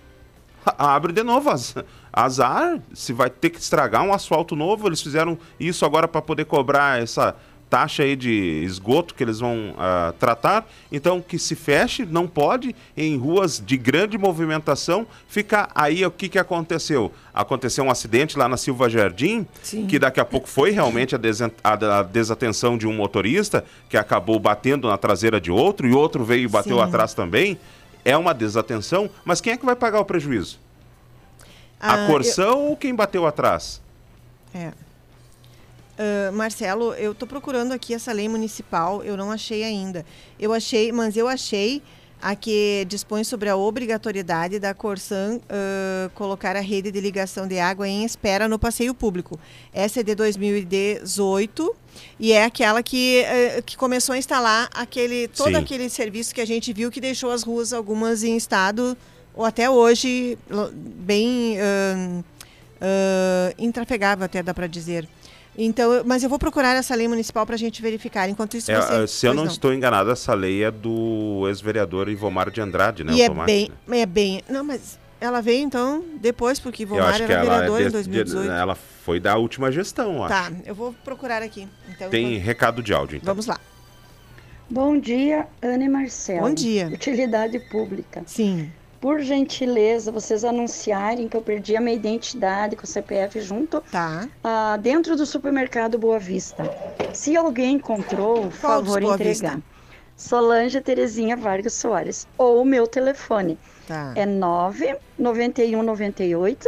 Abre de novo. az- Azar, se vai ter que estragar um asfalto novo, eles fizeram isso agora para poder cobrar essa taxa aí de esgoto que eles vão ah, tratar. Então, que se feche, não pode, em ruas de grande movimentação, ficar. Aí, o que, que aconteceu? Aconteceu um acidente lá na Silva Jardim, Sim. que daqui a pouco foi realmente a, desen- a- desatenção de um motorista, que acabou batendo na traseira de outro, e outro veio e bateu Sim. atrás também. É uma desatenção, mas quem é que vai pagar o prejuízo? Ah, a Corsã ou quem bateu atrás? É. Ah, Marcelo, eu estou procurando aqui essa lei municipal, eu não achei ainda. Eu achei, mas eu achei a que dispõe sobre a obrigatoriedade da Corsan ah, colocar a rede de ligação de água em espera no passeio público. Essa é de 2018 e é aquela que, ah, que começou a instalar aquele todo Sim. aquele serviço que a gente viu que deixou as ruas algumas em estado ou até hoje bem ah, intrafegável, até dá para dizer. Então, mas eu vou procurar essa lei municipal para a gente verificar. Enquanto isso, É, você... eh, se eu pois não, estou enganado, essa lei é do ex-vereador Ivomar de Andrade, né? E é bem, né? é bem. Não, mas ela veio então depois, porque Ivomar era ela, vereador é em de- 2018. de- ela foi da última gestão, Tá, acho. eu vou procurar aqui. Então, Tem enquanto- recado de áudio, então. Vamos lá. Bom dia, Ana e Marcelo. Bom dia. Utilidade pública. Sim. Por gentileza, vocês anunciarem que eu perdi a minha identidade com o CPF junto Tá. ah, dentro do supermercado Boa Vista. Se alguém encontrou, por favor, Boa entregar. Vista? Solange Terezinha Vargas Soares. Ou o meu telefone. Tá. É 99198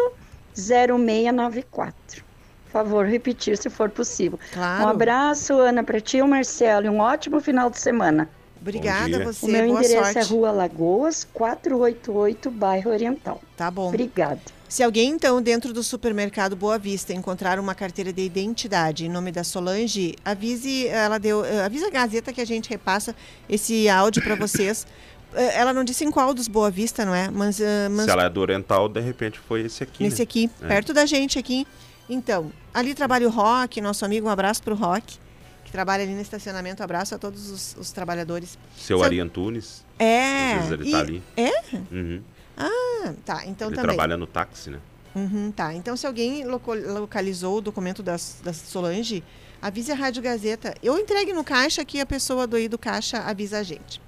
0694. Por favor, repetir se for possível. Claro. Um abraço, Ana, para ti e o Marcelo, e um ótimo final de semana. Obrigada a você. O meu Boa endereço sorte. é Rua Lagoas, 488, bairro Oriental. Tá bom. Obrigada. Se alguém, então, dentro do supermercado Boa Vista, encontrar uma carteira de identidade em nome da Solange, avise, ela deu, eh, avisa a Gazeta que a gente repassa esse áudio para vocês. Eh, Ela não disse em qual dos Boa Vista, não é? Mas, eh, mas Se ela é do Oriental, de repente foi esse aqui. nesse né? aqui, É. perto da gente aqui. Então, ali trabalha o Rock, nosso amigo, um abraço para o Rock, que trabalha ali no estacionamento. Abraço a todos os, os trabalhadores. Seu Se- Ari Antunes, É. às vezes ele e- tá ali. É? Uhum. Ah, tá. Então ele também. trabalha no táxi, né? Uhum, tá. Então, se alguém localizou o documento das, da Solange, avise a Rádio Gazeta. Eu entregue no caixa que a pessoa do do caixa avisa a gente.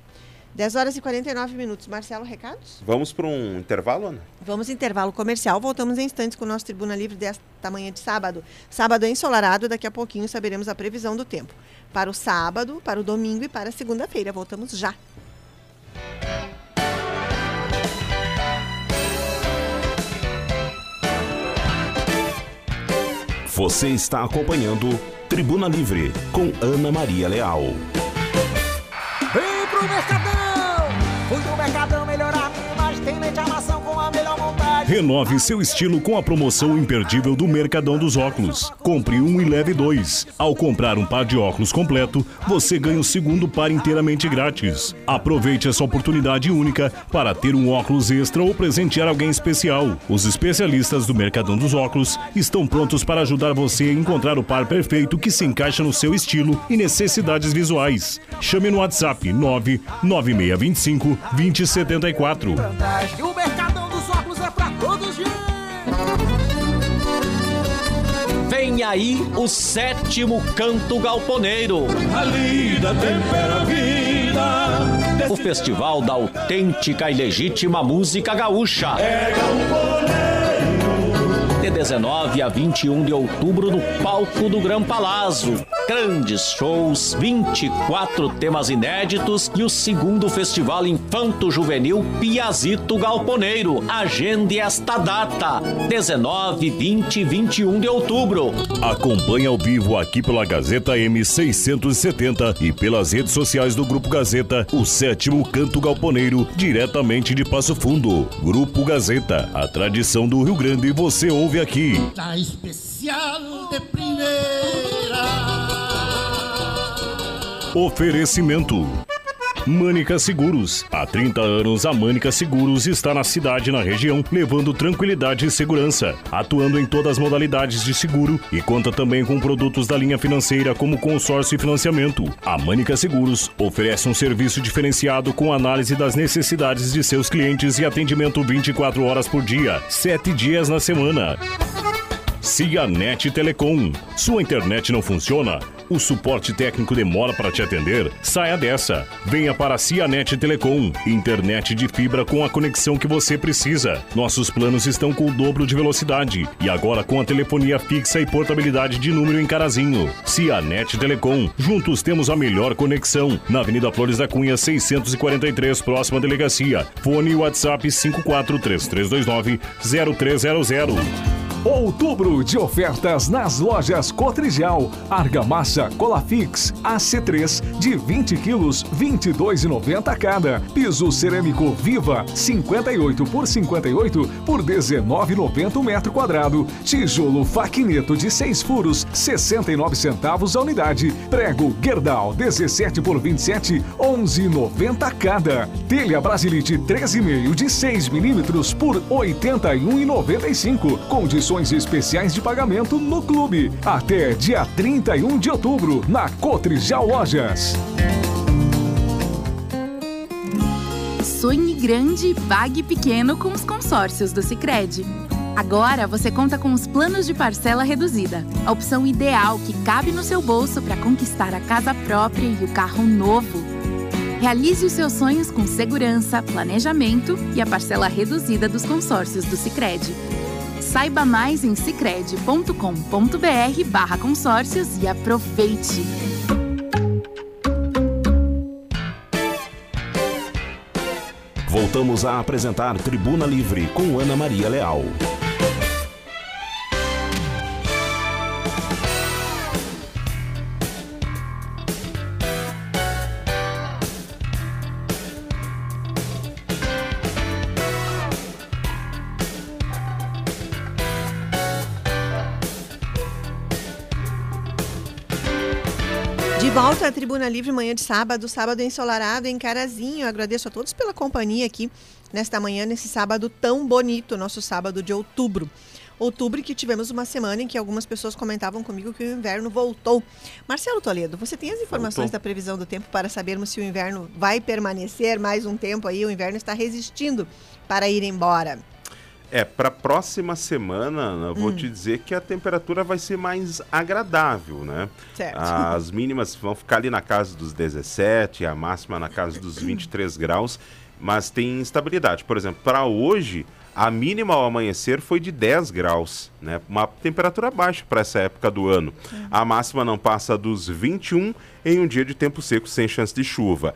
10 horas e 49 minutos. Marcelo, recados? Vamos para um intervalo, Ana? Vamos intervalo comercial. Voltamos em instantes com o nosso Tribuna Livre desta manhã de sábado. Sábado é ensolarado. Daqui a pouquinho saberemos a previsão do tempo. Para o sábado, para o domingo e para a segunda-feira. Voltamos já. Você está acompanhando Tribuna Livre com Ana Maria Leal. Vem pro Mercadão! Renove seu estilo com a promoção imperdível do Mercadão dos Óculos. Compre um e leve dois. Ao comprar um par de óculos completo, você ganha o segundo par inteiramente grátis. Aproveite essa oportunidade única para ter um óculos extra ou presentear alguém especial. Os especialistas do Mercadão dos Óculos estão prontos para ajudar você a encontrar o par perfeito que se encaixa no seu estilo e necessidades visuais. Chame no WhatsApp 99625 2074. O Mercadão é pra todos, gente! Vem aí o sétimo canto galponeiro. A lida tempera a vida. O festival da autêntica e legítima música gaúcha. É De 19 a 21 de outubro no palco do Gran Palazzo. Grandes shows, 24 temas inéditos e o segundo festival Infanto Juvenil Piazito Galponeiro. Agende esta data: 19, 20 e 21 de outubro. Acompanhe ao vivo aqui pela Gazeta M670 e pelas redes sociais do Grupo Gazeta, o sétimo canto galponeiro, diretamente de Passo Fundo. Grupo Gazeta, a tradição do Rio Grande você ouve aqui. Tá especial de primeira. Oferecimento. Mânica Seguros. Há 30 anos, a Mânica Seguros está na cidade e na região, levando tranquilidade e segurança, atuando em todas as modalidades de seguro e conta também com produtos da linha financeira como consórcio e financiamento. A Mânica Seguros oferece um serviço diferenciado com análise das necessidades de seus clientes e atendimento 24 horas por dia, 7 dias na semana. Cianet Telecom. Sua internet não funciona? O suporte técnico demora para te atender? Saia dessa. Venha para a Cianet Telecom. Internet de fibra com a conexão que você precisa. Nossos planos estão com o dobro de velocidade. E agora com a telefonia fixa e portabilidade de número em Carazinho. Cianet Telecom. Juntos temos a melhor conexão. Na Avenida Flores da Cunha, 643, próxima delegacia. Fone WhatsApp 543329 0300. Outubro de ofertas nas lojas Cotrijal. Argamassa Colafix AC3 de 20 quilos, 22,90 cada. Piso cerâmico Viva 58 por 58 por 19,90 o metro quadrado. Tijolo Faquineto de 6 furos, 69 centavos a unidade. Prego Gerdau 17 por 27, 11,90 cada. Telha Brasilite 13,5 de 6 milímetros por 81,95. Condições especiais de pagamento no clube. Até dia 31 de outubro, na Cotrijal Lojas. Sonhe grande e pague pequeno com os consórcios do Sicredi. Agora você conta com os planos de parcela reduzida, a opção ideal que cabe no seu bolso para conquistar a casa própria e o carro novo. Realize os seus sonhos com segurança, planejamento e a parcela reduzida dos consórcios do Sicredi. Saiba mais em cicred.com.br barra consórcios e aproveite! Voltamos a apresentar Tribuna Livre com Ana Maria Leal. Tribuna Livre, manhã de sábado, sábado ensolarado em Carazinho. Eu agradeço a todos pela companhia aqui nesta manhã, nesse sábado tão bonito, nosso sábado de outubro. Outubro que tivemos uma semana em que algumas pessoas comentavam comigo que o inverno voltou. Marcelo Toledo, você tem as informações Voltou. da previsão do tempo para sabermos se o inverno vai permanecer mais um tempo aí? O inverno está resistindo para ir embora. É, para a próxima semana, eu vou Hum. te dizer que a temperatura vai ser mais agradável, né? Certo. As mínimas vão ficar ali na casa dos 17, a máxima na casa dos 23 graus, mas tem instabilidade. Por exemplo, para hoje, a mínima ao amanhecer foi de 10 graus, né? Uma temperatura baixa para essa época do ano. A máxima não passa dos 21 em um dia de tempo seco sem chance de chuva.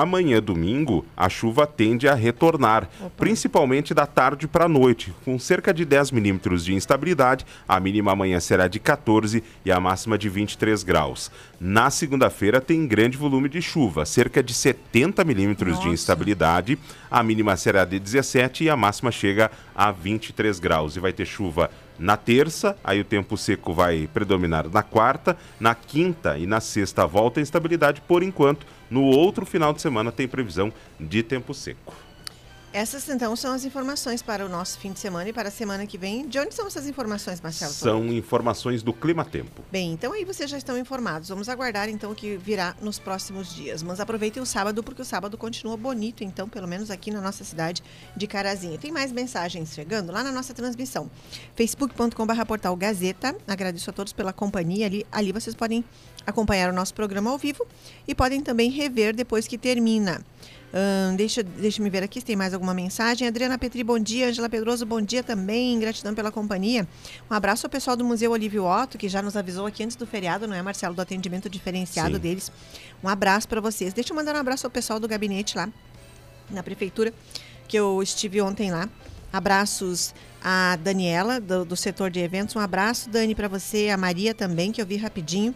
Amanhã, domingo, a chuva tende a retornar, principalmente da tarde para a noite, com cerca de 10 milímetros de instabilidade. A mínima amanhã será de 14 e a máxima de 23 graus. Na segunda-feira tem grande volume de chuva, cerca de 70 milímetros de instabilidade. A mínima será de 17 e a máxima chega a 23 graus. E vai ter chuva na terça, aí o tempo seco vai predominar na quarta, na quinta e na sexta volta a instabilidade por enquanto. No outro final de semana tem previsão de tempo seco. Essas então são as informações para o nosso fim de semana e para a semana que vem. De onde são essas informações, Marcelo? São informações do Clima Tempo. Bem, então aí vocês já estão informados. Vamos aguardar então o que virá nos próximos dias. Mas aproveitem o sábado, porque o sábado continua bonito, então, pelo menos aqui na nossa cidade de Carazinha. Tem mais mensagens chegando lá na nossa transmissão. facebook.com.br portal Gazeta. Agradeço a todos pela companhia. Ali, ali vocês podem acompanhar o nosso programa ao vivo e podem também rever depois que termina. Ahn, deixa, deixa me ver aqui se tem mais alguma mensagem. Adriana Petri, bom dia. Angela Pedroso, bom dia também. Gratidão pela companhia. Um abraço ao pessoal do Museu Olívio Otto, que já nos avisou aqui antes do feriado, não é, Marcelo? Do atendimento diferenciado Sim. deles. Um abraço para vocês. Deixa eu mandar um abraço ao pessoal do gabinete lá na prefeitura, que eu estive ontem lá. Abraços a Daniela, do, do setor de eventos. Um abraço, Dani, para você. A Maria também, que eu vi rapidinho.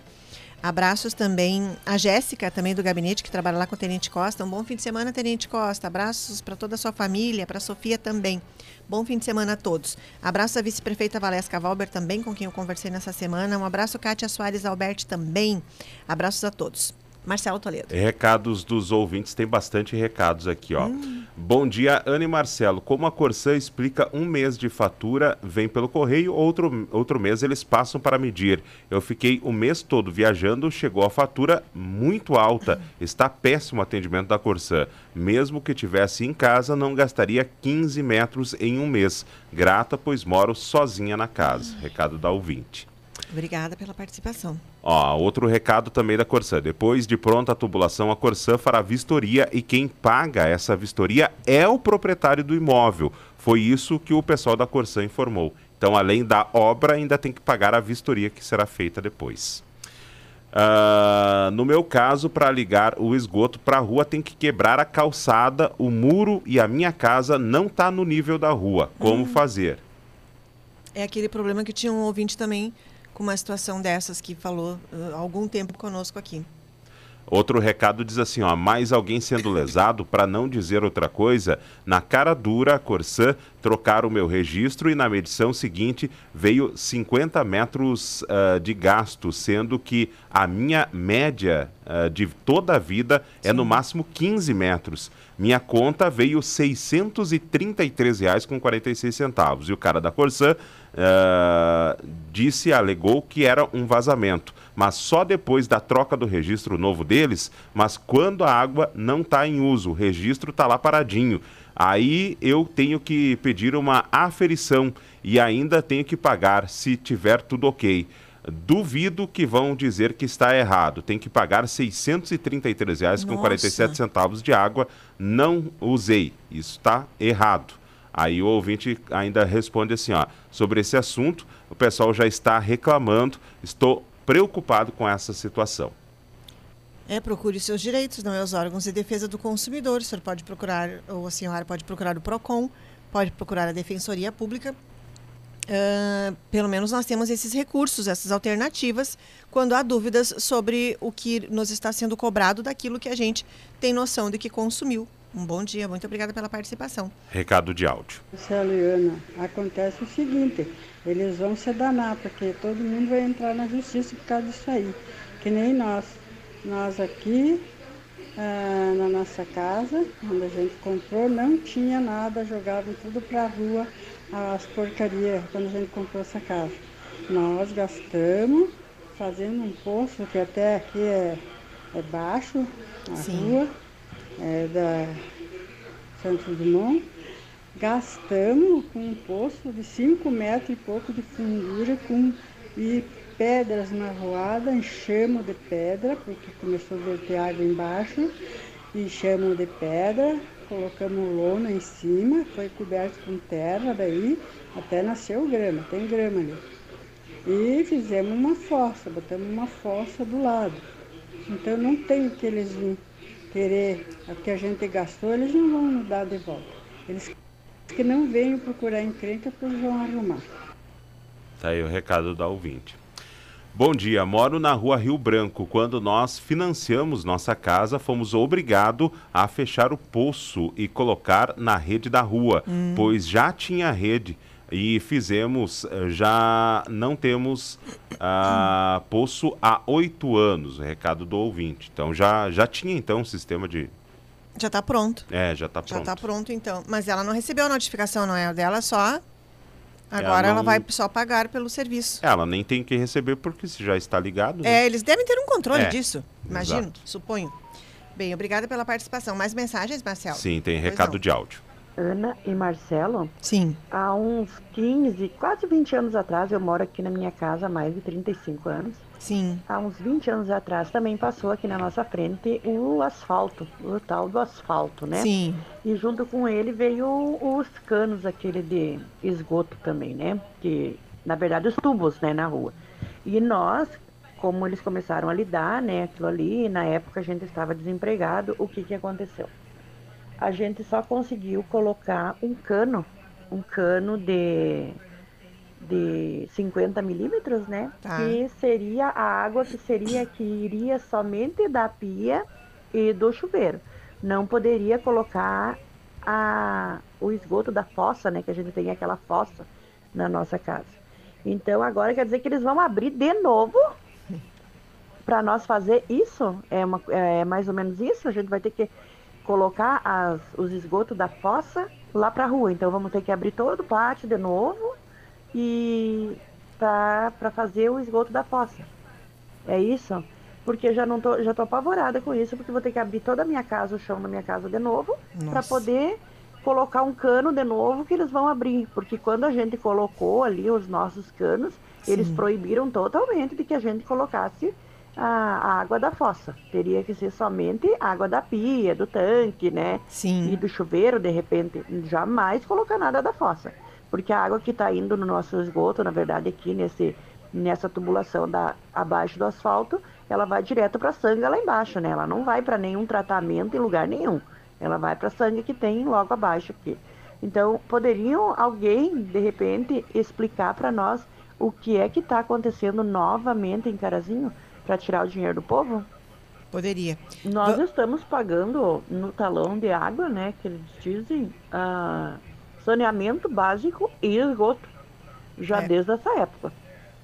Abraços também a Jéssica, também do gabinete, que trabalha lá com o Tenente Costa. Um bom fim de semana, Tenente Costa. Abraços para toda a sua família, para a Sofia também. Bom fim de semana a todos. Abraço à vice-prefeita Valesca Valber também, com quem eu conversei nessa semana. Um abraço, Kátia Soares Alberti também. Abraços a todos. Marcelo Toledo. Recados dos ouvintes, tem bastante recados aqui, ó. Bom dia, Ana e Marcelo. Como a Corsã explica um mês de fatura, vem pelo correio, outro, outro mês eles passam para medir. Eu fiquei o mês todo viajando, chegou a fatura muito alta. Está péssimo o atendimento da Corsã. Mesmo que tivesse em casa, não gastaria 15 metros em um mês. Grata, pois moro sozinha na casa. Recado da ouvinte. Obrigada pela participação. Ó, outro recado também da Corsã. Depois de pronta a tubulação, a Corsã fará vistoria e quem paga essa vistoria é o proprietário do imóvel. Foi isso que o pessoal da Corsã informou. Então, além da obra, ainda tem que pagar a vistoria que será feita depois. Ah, no meu caso, para ligar o esgoto para a rua, tem que quebrar a calçada, o muro e a minha casa não está no nível da rua. Como fazer? É aquele problema que tinha um ouvinte também com uma situação dessas que falou há algum tempo conosco aqui. Outro recado diz assim, ó, mais alguém sendo lesado, para não dizer outra coisa, na cara dura a Corsã trocaram o meu registro e na medição seguinte veio 50 metros ah, de gasto, sendo que a minha média ah, de toda a vida é no máximo 15 metros. Minha conta veio R$ 633,46 e o cara da Corsã ah, disse, alegou que era um vazamento, mas só depois da troca do registro novo deles, mas quando a água não está em uso, o registro está lá paradinho. Aí eu tenho que pedir uma aferição e ainda tenho que pagar se tiver tudo ok. Duvido que vão dizer que está errado. Tem que pagar R$ 633,47 centavos de água. Não usei. Isso está errado. Aí o ouvinte ainda responde assim, ó, sobre esse assunto, o pessoal já está reclamando, estou preocupado com essa situação. É, procure seus direitos, não é? Os órgãos de defesa do consumidor. O senhor pode procurar, ou a senhora pode procurar o PROCON, pode procurar a Defensoria Pública. Ah, pelo menos nós temos esses recursos, essas alternativas, quando há dúvidas sobre o que nos está sendo cobrado daquilo que a gente tem noção de que consumiu. Um bom dia, muito obrigada pela participação. Recado de áudio. Marcelo e Ana, acontece o seguinte, eles vão se danar, porque todo mundo vai entrar na justiça por causa disso aí. Que nem nós. Nós aqui, ah, na nossa casa, quando a gente comprou, não tinha nada, jogavam tudo pra rua, as porcarias, quando a gente comprou essa casa. Nós gastamos fazendo um poço, que até aqui é, é baixo, a Sim. rua, é da Santos Dumont. Gastamos com um poço de 5 metros e pouco de fundura com, e pedras na roada, enchemos de pedra, porque começou a verter água embaixo, enchemos de pedra, colocamos lona em cima, foi coberto com terra, daí até nasceu grama, tem grama ali. E fizemos uma fossa, botamos uma fossa do lado. Então não tem o que eles vêm querer o que a gente gastou, eles não vão nos dar de volta. Eles que não venham procurar encrenca, porque eles vão arrumar. Tá aí o recado da ouvinte. Bom dia, moro na rua Rio Branco. Quando nós financiamos nossa casa, fomos obrigados a fechar o poço e colocar na rede da rua, Hum. pois já tinha rede e fizemos, eh, já não temos ah, poço há oito anos. Recado do ouvinte. Então já, já tinha então um sistema de. Já está pronto. É, já está Já pronto. está pronto, então. Mas ela não recebeu a notificação, não é? O dela só. Agora ela, não- vai só pagar pelo serviço. Ela nem tem que receber porque se já está ligado. né? É, eles devem ter um controle É, disso. Imagino, exato. suponho. Bem, obrigada pela participação. Mais mensagens, Marcelo? Sim, tem Pois recado não. de áudio. Ana e Marcelo? Sim. Há uns 15, quase 20 anos atrás, eu moro aqui na minha casa há mais de 35 anos. Sim. Há uns 20 anos atrás também passou aqui na nossa frente o asfalto, o tal do asfalto, né? Sim. E junto com ele veio os canos, aquele de esgoto também, né? Que, na verdade, os tubos, né, na rua. E nós, como eles começaram a lidar, né, aquilo ali, na época a gente estava desempregado, o que que aconteceu? A gente só conseguiu colocar um cano, um cano de, de 50 milímetros, né? Tá. Que seria a água que seria que iria somente da pia e do chuveiro. Não poderia colocar a, o esgoto da fossa, né? Que a gente tem aquela fossa na nossa casa. Então agora quer dizer que eles vão abrir de novo para nós fazer isso. É, uma, é mais ou menos isso. A gente vai ter que colocar as, os esgotos da fossa lá para a rua. Então vamos ter que abrir todo o pátio de novo e para fazer o esgoto da fossa. É isso? Porque já não tô, já tô apavorada com isso, porque vou ter que abrir toda a minha casa, o chão da minha casa de novo, para poder colocar um cano de novo que eles vão abrir. Porque quando a gente colocou ali os nossos canos, eles Sim. proibiram totalmente de que a gente colocasse a, água da fossa. Teria que ser somente água da pia, do tanque, né? Sim. E do chuveiro, de repente. Jamais colocar nada da fossa. Porque a água que está indo no nosso esgoto, na verdade, aqui nesse, nessa tubulação da, abaixo do asfalto, ela vai direto para a sanga lá embaixo, né? Ela não vai para nenhum tratamento em lugar nenhum. Ela vai para a sanga que tem logo abaixo aqui. Então, poderiam alguém, de repente, explicar para nós o que é que está acontecendo novamente em Carazinho para tirar o dinheiro do povo? Poderia. Nós estamos pagando no talão de água, né, que eles dizem, ah, saneamento básico e esgoto, já É. desde essa época,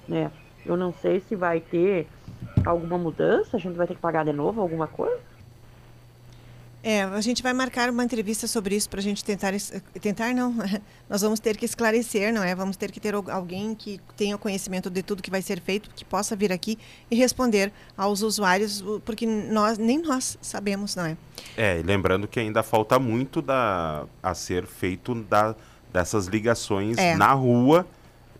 né? Eu não sei se vai ter alguma mudança, a gente vai ter que pagar de novo alguma coisa. É, a gente vai marcar uma entrevista sobre isso para a gente tentar. Tentar não. Nós vamos ter que esclarecer, não é? Vamos ter que ter al- alguém que tenha conhecimento de tudo que vai ser feito, que possa vir aqui e responder aos usuários, porque nós nem nós sabemos, não é? É, e lembrando que ainda falta muito da, a ser feito da, dessas ligações É. na rua,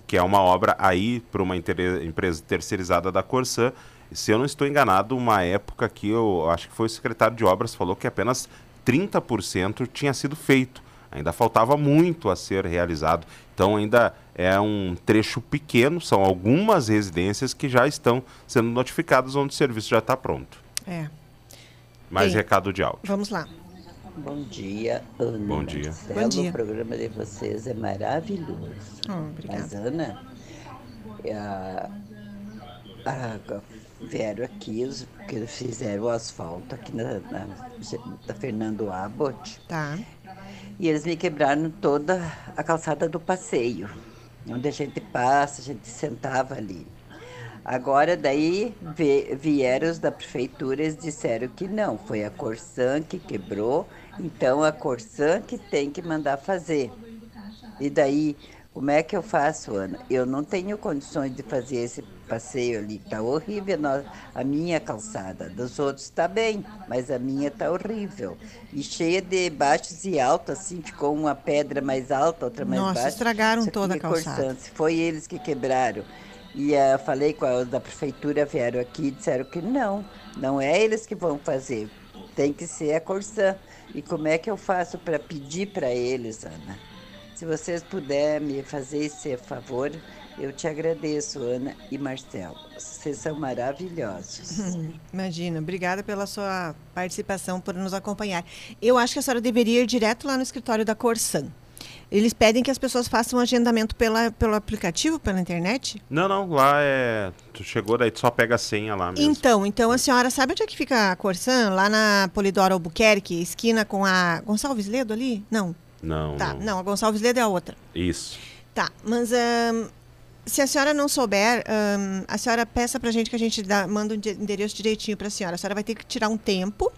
que é uma obra aí para uma empresa terceirizada da Corsã. Se eu não estou enganado, uma época que eu acho que foi o secretário de obras falou que apenas 30% tinha sido feito. Ainda faltava muito a ser realizado. Então ainda é um trecho pequeno, são algumas residências que já estão sendo notificadas onde o serviço já está pronto. É. Mais Bem, recado de áudio. Vamos lá. Bom dia, Ana. Bom dia. Marcelo, Bom dia. O programa de vocês é maravilhoso. Oh, obrigada. Mas, Ana, a, a- vieram aqui, os, que fizeram o asfalto aqui na, na, da Fernando Abbott. Tá. E eles me quebraram toda a calçada do passeio, onde a gente passa, a gente sentava ali. Agora daí vieram os da prefeitura, eles disseram que não, foi a Corsan que quebrou, então a Corsan que tem que mandar fazer. E daí, como é que eu faço, Ana? Eu não tenho condições de fazer esse passeio ali, tá horrível a minha calçada. Dos outros tá bem, mas a minha tá horrível. E cheia de baixos e altos, assim, ficou uma pedra mais alta, outra mais Nossa, baixa. estragaram Isso aqui toda a é calçada. Se foi eles que quebraram. E eh, falei com os da prefeitura, vieram aqui e disseram que não, não é eles que vão fazer, tem que ser a Corsã. E como é que eu faço para pedir para eles, Ana? Se vocês puderem me fazer esse favor, Eu te agradeço, Ana e Marcelo. Vocês são maravilhosos. Imagina, obrigada pela sua participação, por nos acompanhar. Eu acho que a senhora deveria ir direto lá no escritório da Corsan. Eles pedem que as pessoas façam um agendamento pela, pelo aplicativo, pela internet? Não, não, lá é. Tu chegou, daí tu só pega a senha lá mesmo. Então, então a senhora sabe onde é que fica a Corsan? Lá na Polidoro Albuquerque, esquina com a Gonçalves Ledo ali? Não. Não, Tá, não. não, a Gonçalves Ledo é a outra. Isso. Tá, mas ahn, se a senhora não souber, ahn, a senhora peça pra gente que a gente dá- manda o ende- endereço direitinho pra senhora. A senhora vai ter que tirar um tempo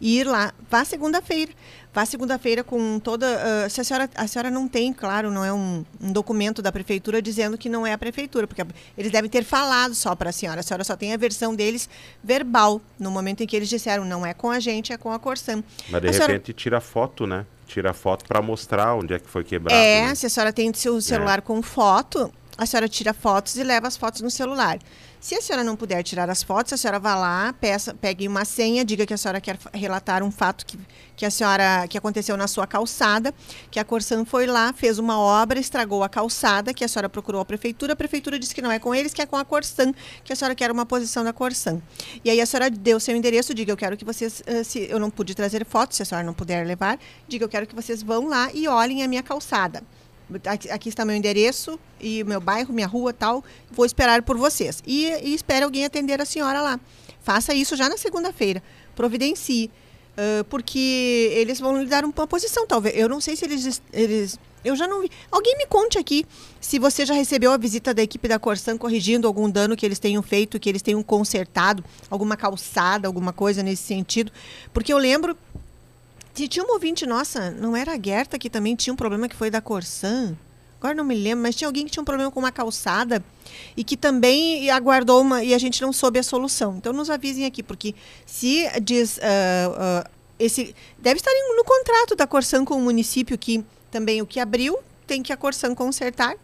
e ir lá. Vá segunda-feira. Vá segunda-feira com toda. ah, se a senhora, a senhora não tem, claro, não é um, um documento da prefeitura dizendo que não é a prefeitura, porque eles devem ter falado só para a senhora. A senhora só tem a versão deles verbal, no momento em que eles disseram não é com a gente, é com a Corsan. Mas de A senhora- repente tira foto, né? Tira foto pra mostrar onde é que foi quebrado. É, né? se a senhora tem seu celular com foto, a senhora tira fotos e leva as fotos no celular. Se a senhora não puder tirar as fotos, a senhora vai lá, peça, pegue uma senha, diga que a senhora quer relatar um fato que, que a senhora que aconteceu na sua calçada, que a Corsan foi lá, fez uma obra, estragou a calçada, que a senhora procurou a prefeitura, a prefeitura disse que não é com eles, que é com a Corsan, que a senhora quer uma posição da Corsan. E aí a senhora deu seu endereço, diga eu quero que vocês, eh, se eu não pude trazer fotos, se a senhora não puder levar, diga eu quero que vocês vão lá e olhem a minha calçada. Aqui, está meu endereço e meu bairro, minha rua tal. Vou esperar por vocês. E, e espere alguém atender a senhora lá. Faça isso já na segunda-feira. Providencie. ah, porque eles vão lhe dar uma posição, talvez. Eu não sei se eles, eles. Eu já não vi. Alguém me conte aqui se você já recebeu a visita da equipe da Corsan corrigindo algum dano que eles tenham feito, que eles tenham consertado, alguma calçada, alguma coisa nesse sentido. Porque eu lembro se tinha um ouvinte, nossa, não era a Gerta que também tinha um problema que foi da Corsan? Agora não me lembro, mas tinha alguém que tinha um problema com uma calçada e que também aguardou uma e a gente não soube a solução. Então nos avisem aqui, porque se diz ah, ah, esse deve estar no contrato da Corsan com o município que também o que abriu tem que a Corsan consertar.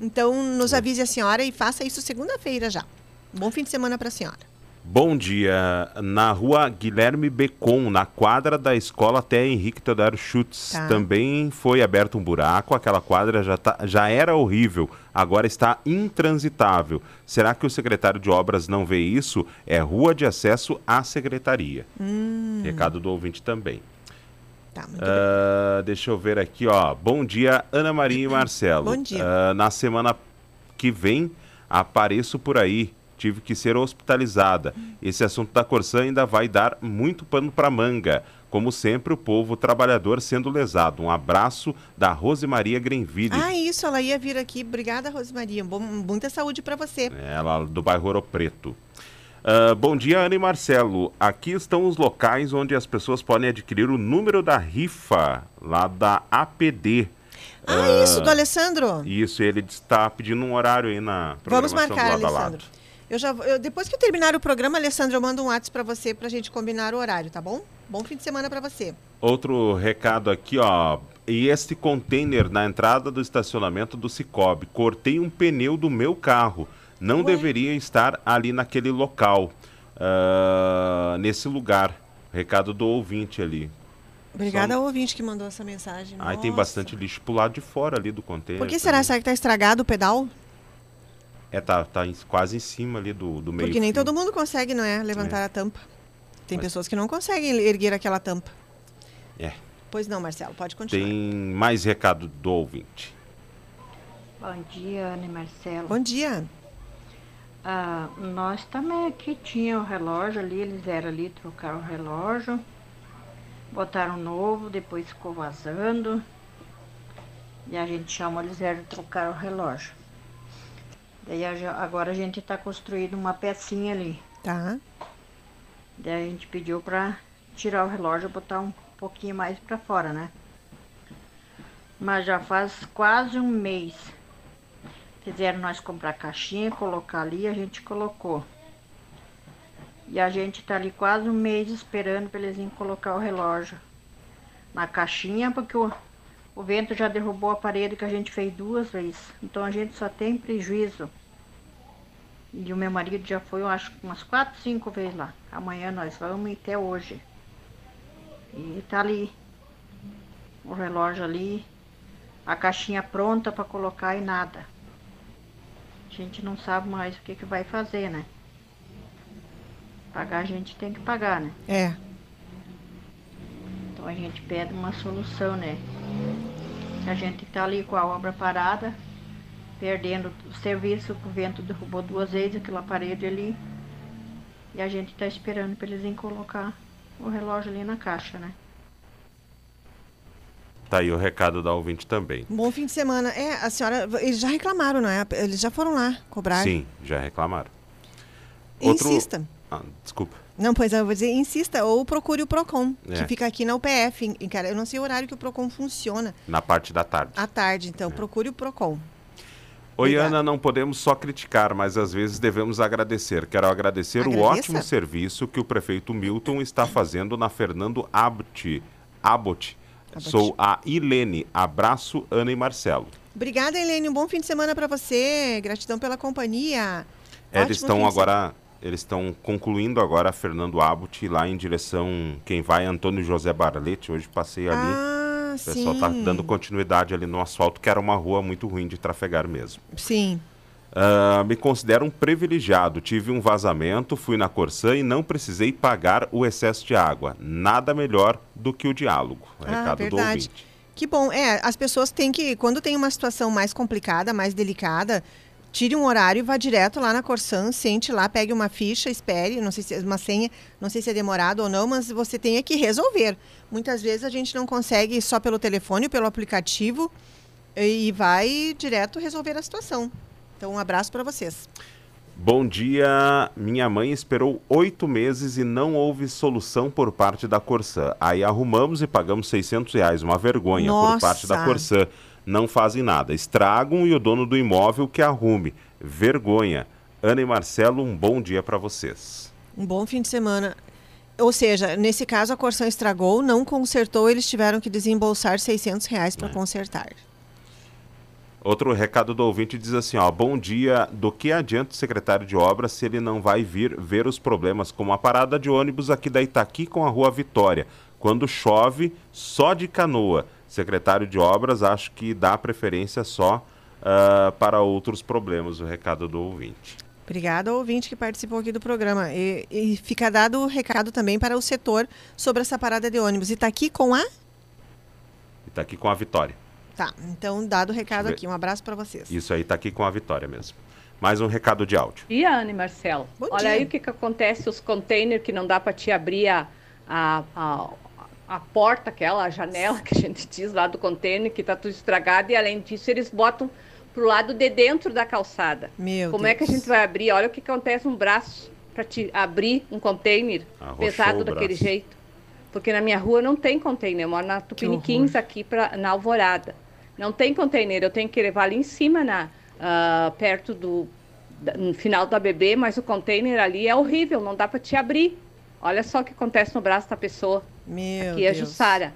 Então nos avise a senhora e faça isso segunda-feira já. Bom fim de semana para a senhora. Bom dia. Na rua Guilherme Becon, na quadra da escola até Henrique Teodoro Schutz, Tá. também foi aberto um buraco. Aquela quadra já, tá- já era horrível, agora está intransitável. Será que o secretário de obras não vê isso? É rua de acesso à secretaria. Hum. Recado do ouvinte também. Tá, Ah, deixa eu ver aqui, ó. Bom dia, Ana Maria e Marcelo. Bom dia. Ah, na semana que vem, apareço por aí. Tive que ser hospitalizada. Esse assunto da Corsã ainda vai dar muito pano para manga. Como sempre, o povo trabalhador sendo lesado. Um abraço da Rosemaria Grenville. Ah, isso, ela ia vir aqui. Obrigada, Rosemaria. Bom, muita saúde para você. Ela do bairro Ouro Preto. Ah, bom dia, Ana e Marcelo. Aqui estão os locais onde as pessoas podem adquirir o número da rifa, lá da APD. Ah, isso, do Alessandro. Isso, ele está pedindo um horário aí na Vamos programação marcar, do lado a lado. Eu já, eu- depois que eu terminar o programa, Alessandro, eu mando um WhatsApp para você para a gente combinar o horário, tá bom? Bom fim de semana para você. Outro recado aqui, ó. E este container na entrada do estacionamento do Cicobi. Cortei um pneu do meu carro. Não deveria estar ali naquele local. ah, nesse lugar. Recado do ouvinte ali. Obrigada Só- ao ouvinte que mandou essa mensagem. Aí tem bastante lixo pro lado de fora ali do container. Por que será? Será que tá estragado o pedal? É, tá, tá em- quase em cima ali do, do meio. Porque nem fio. todo mundo consegue, não é? Levantar É. a tampa. Tem Mas- pessoas que não conseguem erguer aquela tampa. É. Pois não, Marcelo, pode continuar. Tem mais recado do ouvinte. Bom dia, Ana e Marcelo. Bom dia. Ah, nós também aqui tinha o relógio ali, eles vieram ali trocar o relógio, botaram um novo, depois ficou vazando. E a gente chamou, eles vieram trocar o relógio. Daí agora a gente está construindo uma pecinha ali. Tá. Daí a gente pediu para tirar o relógio e botar um pouquinho mais para fora, né? Mas já faz quase um mês. Fizeram nós comprar caixinha, colocar ali, a gente colocou. E a gente tá ali quase um mês esperando para eles irem colocar o relógio na caixinha, porque o, o vento já derrubou a parede que a gente fez duas vezes. Então a gente só tem prejuízo. E o meu marido já foi, eu acho, umas quatro, cinco vezes lá. Amanhã nós vamos e até hoje. E tá ali. O relógio ali. A caixinha pronta para colocar e nada. A gente não sabe mais o que, que vai fazer, né? Pagar a gente tem que pagar, né? É. A gente pede uma solução, né? A gente tá ali com a obra parada, perdendo o serviço, o vento derrubou duas vezes aquela parede ali. E a gente tá esperando para eles irem colocar o relógio ali na caixa, né? Tá aí o recado da ouvinte também. Bom fim de semana. É, a senhora. Eles já reclamaram, não é? Eles já foram lá cobrar. Sim, já reclamaram. Insista. Ah, desculpa. Não, pois eu vou dizer, insista ou procure o PROCON, É. que fica aqui na UPF. em- cara, eu não sei o horário que o PROCON funciona. Na parte da tarde. À tarde, então procure o PROCON. Oi, Ana, não podemos só criticar, mas às vezes devemos agradecer. Quero agradecer o Agradeça. ótimo serviço que o prefeito Milton está fazendo na Fernando Abbott. Abbott. Sou a Ilene. Abraço, Ana e Marcelo. Obrigada, Helene. Um bom fim de semana para você. Gratidão pela companhia. Eles Ótimo estão agora, eles estão concluindo agora a Fernando Abbott lá em direção quem vai Antônio José Barlete. Hoje passei ali. Ah, o pessoal está dando continuidade ali no asfalto, que era uma rua muito ruim de trafegar mesmo. Sim. Ah, me considero um privilegiado. Tive um vazamento, fui na Corsã e não precisei pagar o excesso de água. Nada melhor do que o diálogo. Ah, Recado do verdade. ouvinte. Que bom. É, as pessoas têm que, quando tem uma situação mais complicada, mais delicada, tire um horário e vá direto lá na Corsan, sente lá, pegue uma ficha, espere, não sei se é uma senha, não sei se é demorado ou não, mas você tem que resolver. Muitas vezes a gente não consegue só pelo telefone, pelo aplicativo e vai direto resolver a situação. Então, um abraço para vocês. Bom dia. Minha mãe esperou oito meses e não houve solução por parte da Corsã. Aí arrumamos e pagamos 600 reais. Uma vergonha por parte da Nossa. Corsã. Não fazem nada. Estragam e o dono do imóvel que arrume. Vergonha. Ana e Marcelo, um bom dia para vocês. Um bom fim de semana. Ou seja, nesse caso a Corsan estragou, não consertou, eles tiveram que desembolsar 600 reais É. para consertar. Outro recado do ouvinte diz assim, ó, bom dia, do que adianta o secretário de obras se ele não vai vir ver os problemas como a parada de ônibus aqui da Itaqui com a rua Vitória, quando chove só de canoa. Secretário de obras acho que dá preferência só ah, para outros problemas, o recado do ouvinte. Obrigada ao ouvinte que participou aqui do programa. E, e fica dado o recado também para o setor sobre essa parada de ônibus. E está aqui com a. Itaqui com a Vitória. Tá, então dado o recado aqui. Um abraço para vocês. Isso aí, Itaqui com a Vitória mesmo. Mais um recado de áudio. dia, Ana e Marcelo. Bom Olha dia. aí o que, que acontece, os containers que não dá para te abrir a, a, a, a porta, aquela a janela que a gente diz lá do container, que tá tudo estragado, e além disso eles botam pro lado de dentro da calçada. Meu Como é que a Deus. gente vai abrir? Olha o que acontece um braço para te abrir um container Arrochou pesado daquele jeito. Porque na minha rua não tem container, eu moro na Tupiniquins aqui pra, na Alvorada. Não tem container, eu tenho que levar ali em cima, na, ah, perto do da- no final da bebê, mas o container ali é horrível, não dá para te abrir. Olha só o que acontece no braço da pessoa. Meu aqui é Deus. Jussara.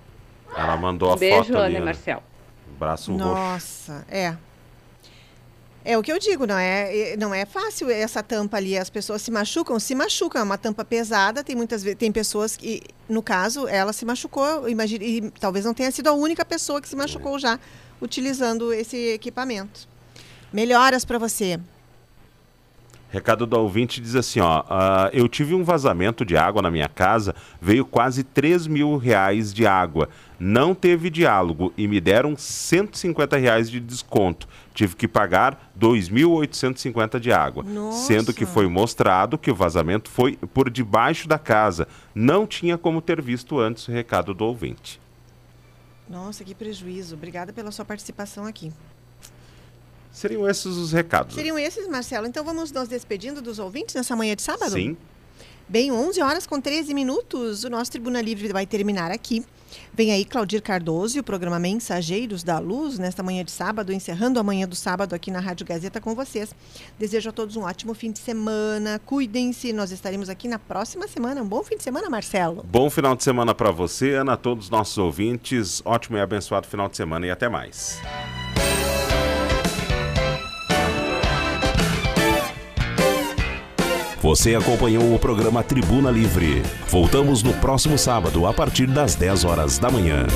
Ela mandou a Um beijo, foto ali, Ana e né? Marcelo. Braço roxo. Nossa, é. É o que eu digo, não é, não é fácil essa tampa ali. As pessoas se machucam, se machucam. É uma tampa pesada. Tem muitas tem pessoas que, no caso, ela se machucou. Imagine, e talvez não tenha sido a única pessoa que se machucou já utilizando esse equipamento. Melhoras para você. Recado do ouvinte diz assim, ó, ah, eu tive um vazamento de água na minha casa, veio quase 3 mil reais de água. Não teve diálogo e me deram 150 reais de desconto. Tive que pagar 2.850 de água. Nossa. Sendo que foi mostrado que o vazamento foi por debaixo da casa. Não tinha como ter visto antes o recado do ouvinte. Nossa, que prejuízo. Obrigada pela sua participação aqui. Seriam esses os recados. Seriam esses, Marcelo. Então vamos nos despedindo dos ouvintes nessa manhã de sábado? Sim. Bem, 11 horas com 13 minutos, o nosso Tribuna Livre vai terminar aqui. Vem aí Claudir Cardoso e o programa Mensageiros da Luz, nesta manhã de sábado, encerrando a manhã do sábado aqui na Rádio Gazeta com vocês. Desejo a todos um ótimo fim de semana, cuidem-se, nós estaremos aqui na próxima semana. Um bom fim de semana, Marcelo. Bom final de semana para você, Ana, a todos os nossos ouvintes. Ótimo e abençoado final de semana e até mais. Você acompanhou o programa Tribuna Livre. Voltamos no próximo sábado, a partir das 10 horas da manhã.